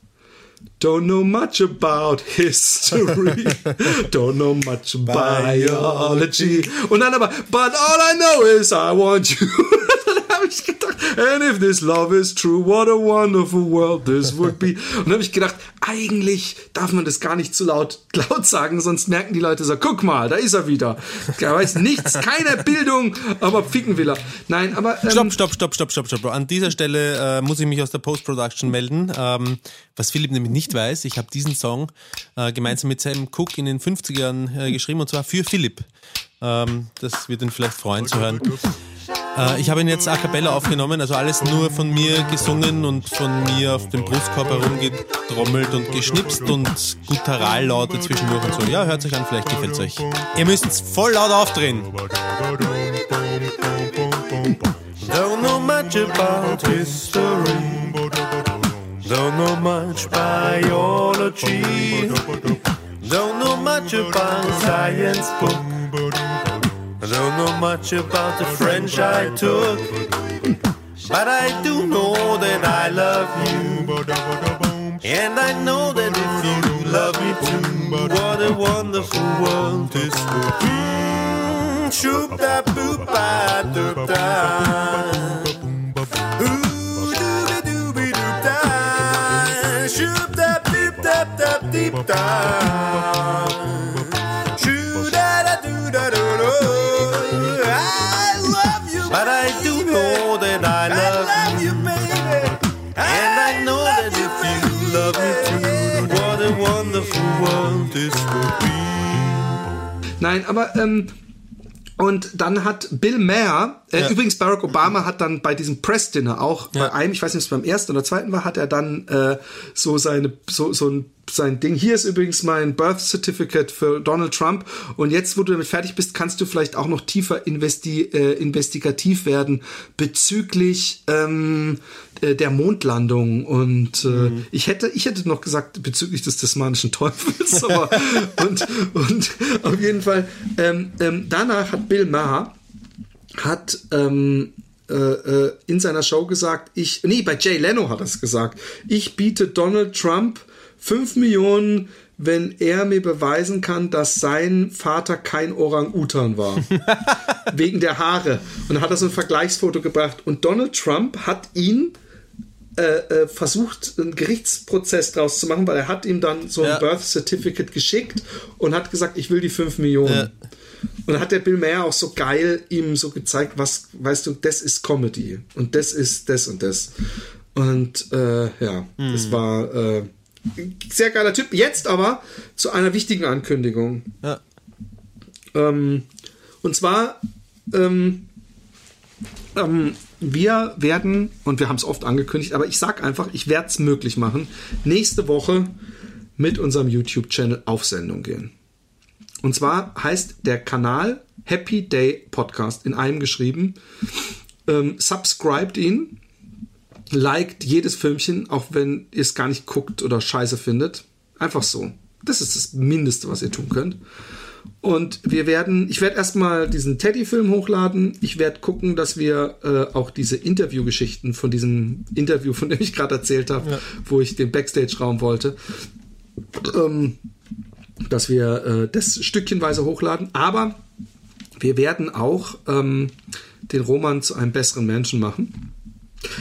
Don't know much about history. (laughs) Don't know much biology. Und dann aber, but all I know is I want you. (laughs) habe ich gedacht, and if this love is true, what a wonderful world this would be. Und dann habe ich gedacht, eigentlich darf man das gar nicht zu laut, (laughs) laut sagen, sonst merken die Leute so, guck mal, da ist er wieder. Er weiß nichts, keine Bildung, aber ficken will er. Nein, aber... Ähm, stopp, stopp, stopp, stopp, stopp, stopp. An dieser Stelle äh, muss ich mich aus der Post-Production melden. Ähm, was Philipp nämlich nicht weiß, ich habe diesen Song äh, gemeinsam mit Sam Cook in den 50ern äh, geschrieben und zwar für Philipp. Ähm, das wird ihn vielleicht freuen zu hören. Äh, ich habe ihn jetzt a cappella aufgenommen, also alles nur von mir gesungen und von mir auf dem Brustkorb herumgetrommelt und geschnipst und Gutturallaute zwischendurch und so. Ja, hört euch an, vielleicht gefällt es euch. Ihr müsst es voll laut aufdrehen. Don't know much about history. Don't know much biology. Don't know much about science book. Don't know much about the French I took, but I do know that I love you. And I know that if you love me too, what a wonderful world this would be. Shoop da boop ba doop da. Ooh dooby dooby doop da. deep down. I Nein, aber ähm, und dann hat Bill Maher, äh, ja. übrigens Barack Obama hat dann bei diesem Press Dinner auch ja. bei einem, ich weiß nicht, ob es beim ersten oder zweiten war, hat er dann äh, so seine so so ein sein Ding. Hier ist übrigens mein Birth Certificate für Donald Trump. Und jetzt, wo du damit fertig bist, kannst du vielleicht auch noch tiefer investi äh, investigativ werden bezüglich ähm, äh, der Mondlandung. Und äh, mhm. ich hätte, ich hätte noch gesagt bezüglich des tasmanischen Teufels. (laughs) aber, und, und auf jeden Fall. Ähm, ähm, danach hat Bill Maher hat ähm, äh, äh, in seiner Show gesagt, ich, nee, bei Jay Leno hat er es gesagt, ich biete Donald Trump 5 Millionen, wenn er mir beweisen kann, dass sein Vater kein Orang-Utan war. (laughs) Wegen der Haare. Und dann hat er so ein Vergleichsfoto gebracht. Und Donald Trump hat ihn äh, äh, versucht, einen Gerichtsprozess draus zu machen, weil er hat ihm dann so ein ja. Birth Certificate geschickt und hat gesagt, ich will die 5 Millionen. Ja. Und dann hat der Bill Mayer auch so geil ihm so gezeigt, was, weißt du, das ist Comedy und das ist das und das. Und äh, ja, mhm. das war äh, sehr geiler Typ. Jetzt aber zu einer wichtigen Ankündigung. Ja. Ähm, und zwar, ähm, ähm, wir werden, und wir haben es oft angekündigt, aber ich sag einfach, ich werde es möglich machen, nächste Woche mit unserem YouTube-Channel auf Sendung gehen. Und zwar heißt der Kanal Happy Day Podcast in einem geschrieben. Ähm, subscribed ihn liked jedes Filmchen, auch wenn ihr es gar nicht guckt oder scheiße findet. Einfach so. Das ist das Mindeste, was ihr tun könnt. Und wir werden, ich werde erstmal diesen Teddy-Film hochladen. Ich werde gucken, dass wir äh, auch diese Interviewgeschichten von diesem Interview, von dem ich gerade erzählt habe, ja. wo ich den Backstage-Raum wollte, ähm, dass wir äh, das stückchenweise hochladen. Aber wir werden auch ähm, den Roman zu einem besseren Menschen machen.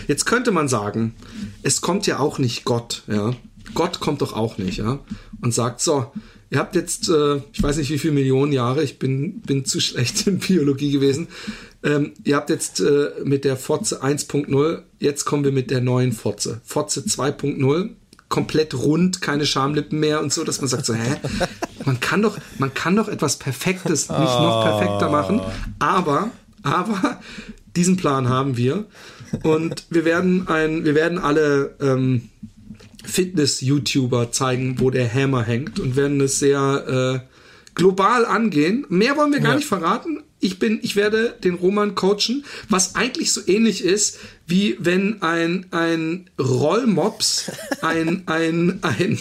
Jetzt könnte man sagen, es kommt ja auch nicht Gott, ja. Gott kommt doch auch nicht, ja. Und sagt, so, ihr habt jetzt, äh, ich weiß nicht wie viele Millionen Jahre, ich bin, bin zu (laughs) schlecht in Biologie gewesen. Ähm, ihr habt jetzt äh, mit der Fotze 1.0, jetzt kommen wir mit der neuen Fotze. Fotze 2.0, komplett rund, keine Schamlippen mehr und so, dass man sagt so, hä? Man kann doch, man kann doch etwas Perfektes nicht noch perfekter machen, aber, aber diesen Plan haben wir. Und wir werden ein, wir werden alle ähm, Fitness-YouTuber zeigen, wo der Hammer hängt und werden es sehr äh, global angehen. Mehr wollen wir gar ja. nicht verraten. Ich bin, ich werde den Roman coachen, was eigentlich so ähnlich ist, wie wenn ein, ein Rollmops, ein, ein, ein,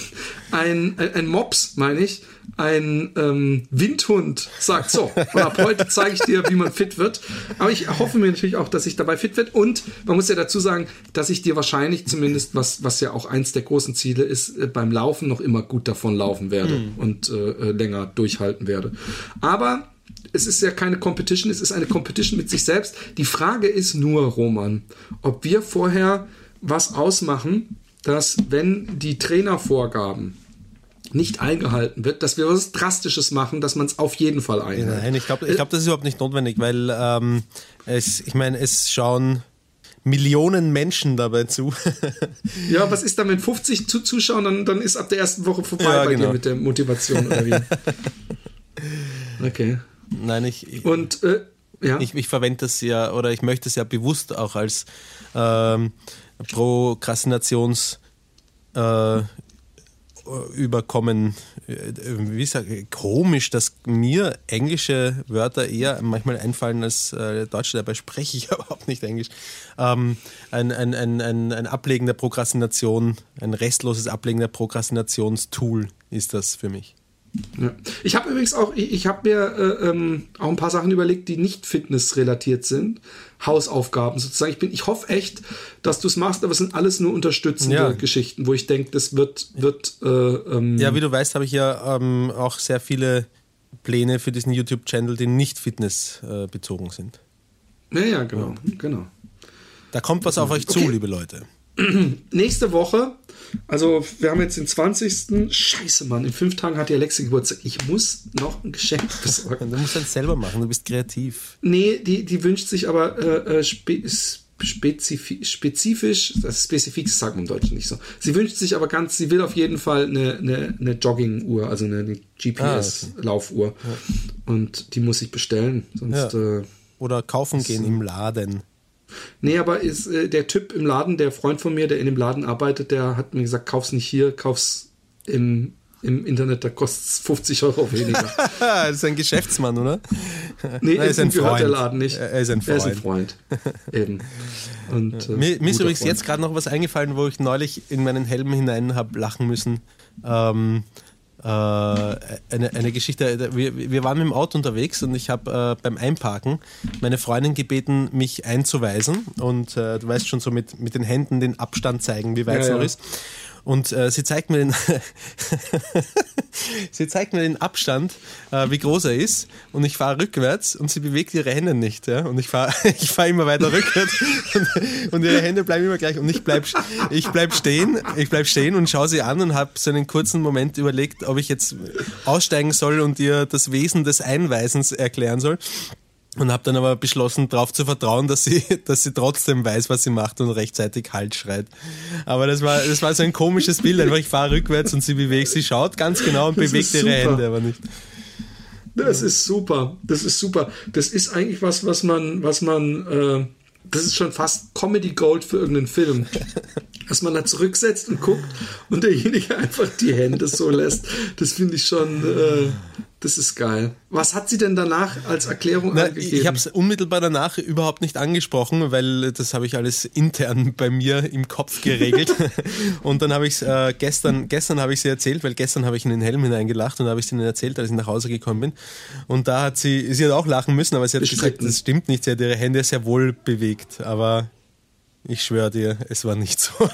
ein, ein, ein Mops, meine ich, ein ähm, Windhund sagt, so, und ab heute zeige ich dir, wie man fit wird. Aber ich hoffe mir natürlich auch, dass ich dabei fit werde. Und man muss ja dazu sagen, dass ich dir wahrscheinlich zumindest, was, was ja auch eins der großen Ziele ist, äh, beim Laufen noch immer gut davon laufen werde mhm. und äh, äh, länger durchhalten werde. Aber es ist ja keine Competition, es ist eine Competition mit sich selbst. Die Frage ist nur, Roman, ob wir vorher was ausmachen, dass wenn die Trainervorgaben nicht eingehalten wird, dass wir was Drastisches machen, dass man es auf jeden Fall einhält. Nein, ich glaube, ich glaub, das ist überhaupt nicht notwendig, weil ähm, es, ich meine, es schauen Millionen Menschen dabei zu. (laughs) ja, was ist da mit 50 zu Zuschauern? Dann, dann ist ab der ersten Woche vorbei ja, bei genau. dir mit der Motivation oder wie? (laughs) Okay. Nein, ich. ich Und äh, ja. Ich, ich verwende das ja oder ich möchte es ja bewusst auch als ähm, Prokrastinations äh, überkommen, äh, wie sage komisch, dass mir englische Wörter eher manchmal einfallen als äh, Deutsche, dabei spreche ich (laughs) überhaupt nicht Englisch. Ähm, ein, ein, ein, ein, ein Ablegen der Prokrastination, ein restloses Ablegen der Prokrastinationstool ist das für mich. Ja. Ich habe übrigens auch, ich, ich habe mir äh, ähm, auch ein paar Sachen überlegt, die nicht fitnessrelatiert sind. Hausaufgaben sozusagen. Ich bin, ich hoffe echt, dass du es machst, aber es sind alles nur unterstützende ja. Geschichten, wo ich denke, das wird, wird. Äh, ähm ja, wie du weißt, habe ich ja ähm, auch sehr viele Pläne für diesen YouTube-Channel, die nicht fitnessbezogen äh, sind. Ja, ja, genau, genau. Da kommt was auf euch zu, okay. liebe Leute. (clears throat) nächste Woche, also wir haben jetzt den 20. Scheiße, Mann, in fünf Tagen hat die Alexa Geburtstag. Ich muss noch ein Geschenk (laughs) besorgen. Du musst das selber machen, du bist kreativ. Nee, die, die wünscht sich aber äh, äh spe spezifisch, spezifisch, das Spezifik sagt man im Deutschen nicht so. Sie wünscht sich aber ganz, sie will auf jeden Fall eine, eine, eine Jogging-Uhr, also eine, eine GPS-Laufuhr. Ah, okay. ja. Und die muss ich bestellen, sonst. Ja. Äh, Oder kaufen gehen im Laden. Nee, aber ist äh, der Typ im Laden, der Freund von mir, der in dem Laden arbeitet, der hat mir gesagt, kauf's nicht hier, kauf's im, im Internet, da kostet es 50 Euro weniger. (laughs) das ist ein Geschäftsmann, oder? Nee, er ist ein Freund. der Laden nicht. Er ist ein Freund. Er ist ein Freund. Eben. Und, äh, mir, mir ist übrigens Freund. jetzt gerade noch was eingefallen, wo ich neulich in meinen Helm hinein habe lachen müssen. Ähm, äh, eine, eine Geschichte. Wir, wir waren mit dem Auto unterwegs und ich habe äh, beim Einparken meine Freundin gebeten, mich einzuweisen. Und äh, du weißt schon so mit, mit den Händen den Abstand zeigen, wie weit es ja, noch ja. ist. Und äh, sie zeigt mir den, (laughs) sie zeigt mir den Abstand, äh, wie groß er ist. Und ich fahre rückwärts und sie bewegt ihre Hände nicht. Ja? Und ich fahre (laughs) ich fahr immer weiter rückwärts und, und, ihre Hände bleiben immer gleich. Und ich bleib, ich bleib stehen, bleib stehen und schaue sie an und habe so einen kurzen Moment überlegt, ob ich jetzt aussteigen soll und ihr das Wesen des Einweisens erklären soll und habe dann aber beschlossen, darauf zu vertrauen, dass sie, (laughs) dass sie trotzdem weiß, was sie macht und rechtzeitig Halt schreit. Aber das war, das war so ein komisches Bild. Einfach ich fahre rückwärts und sie bewegt, sie schaut ganz genau und das bewegt ihre Hände, aber nicht. Das ist super. Das ist super. Das ist eigentlich was, was man, was man, äh, das ist schon fast Comedy Gold für irgendeinen Film. (laughs) Dass man da zurücksetzt und guckt und derjenige (laughs) einfach die Hände so lässt. Das finde ich schon, äh, das ist geil. Was hat sie denn danach als Erklärung Na, angegeben? Ich habe es unmittelbar danach überhaupt nicht angesprochen, weil das habe ich alles intern (laughs) bei mir im Kopf geregelt. (laughs) und dann habe ich es äh, gestern, gestern habe ich sie erzählt, weil gestern habe ich in den Helm hineingelacht und habe ich sie ihnen erzählt, als ich nach Hause gekommen bin. Und da hat sie, sie hat auch lachen müssen, aber sie hat gesagt, das stimmt nicht. Sie hat ihre Hände sehr wohl bewegt, aber ich schwöre dir, es war nicht so. (laughs)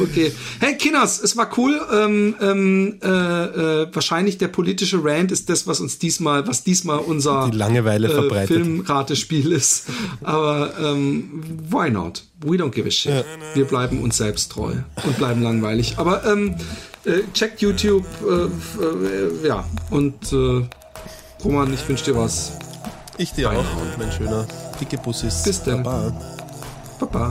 okay. Hey, Kinners, es war cool. Ähm, ähm, äh, äh, wahrscheinlich der politische Rant ist das, was uns diesmal, was diesmal unser Die Langeweile äh, verbreitet. Filmratespiel ist. Aber ähm, why not? We don't give a shit. Ja. Wir bleiben uns selbst treu und bleiben langweilig. Aber ähm, äh, checkt YouTube, äh, äh, ja. Und äh, Roman, ich wünsche dir was. Ich dir auch, mein schöner. cliquez pour ce Testando. Papá. Papá.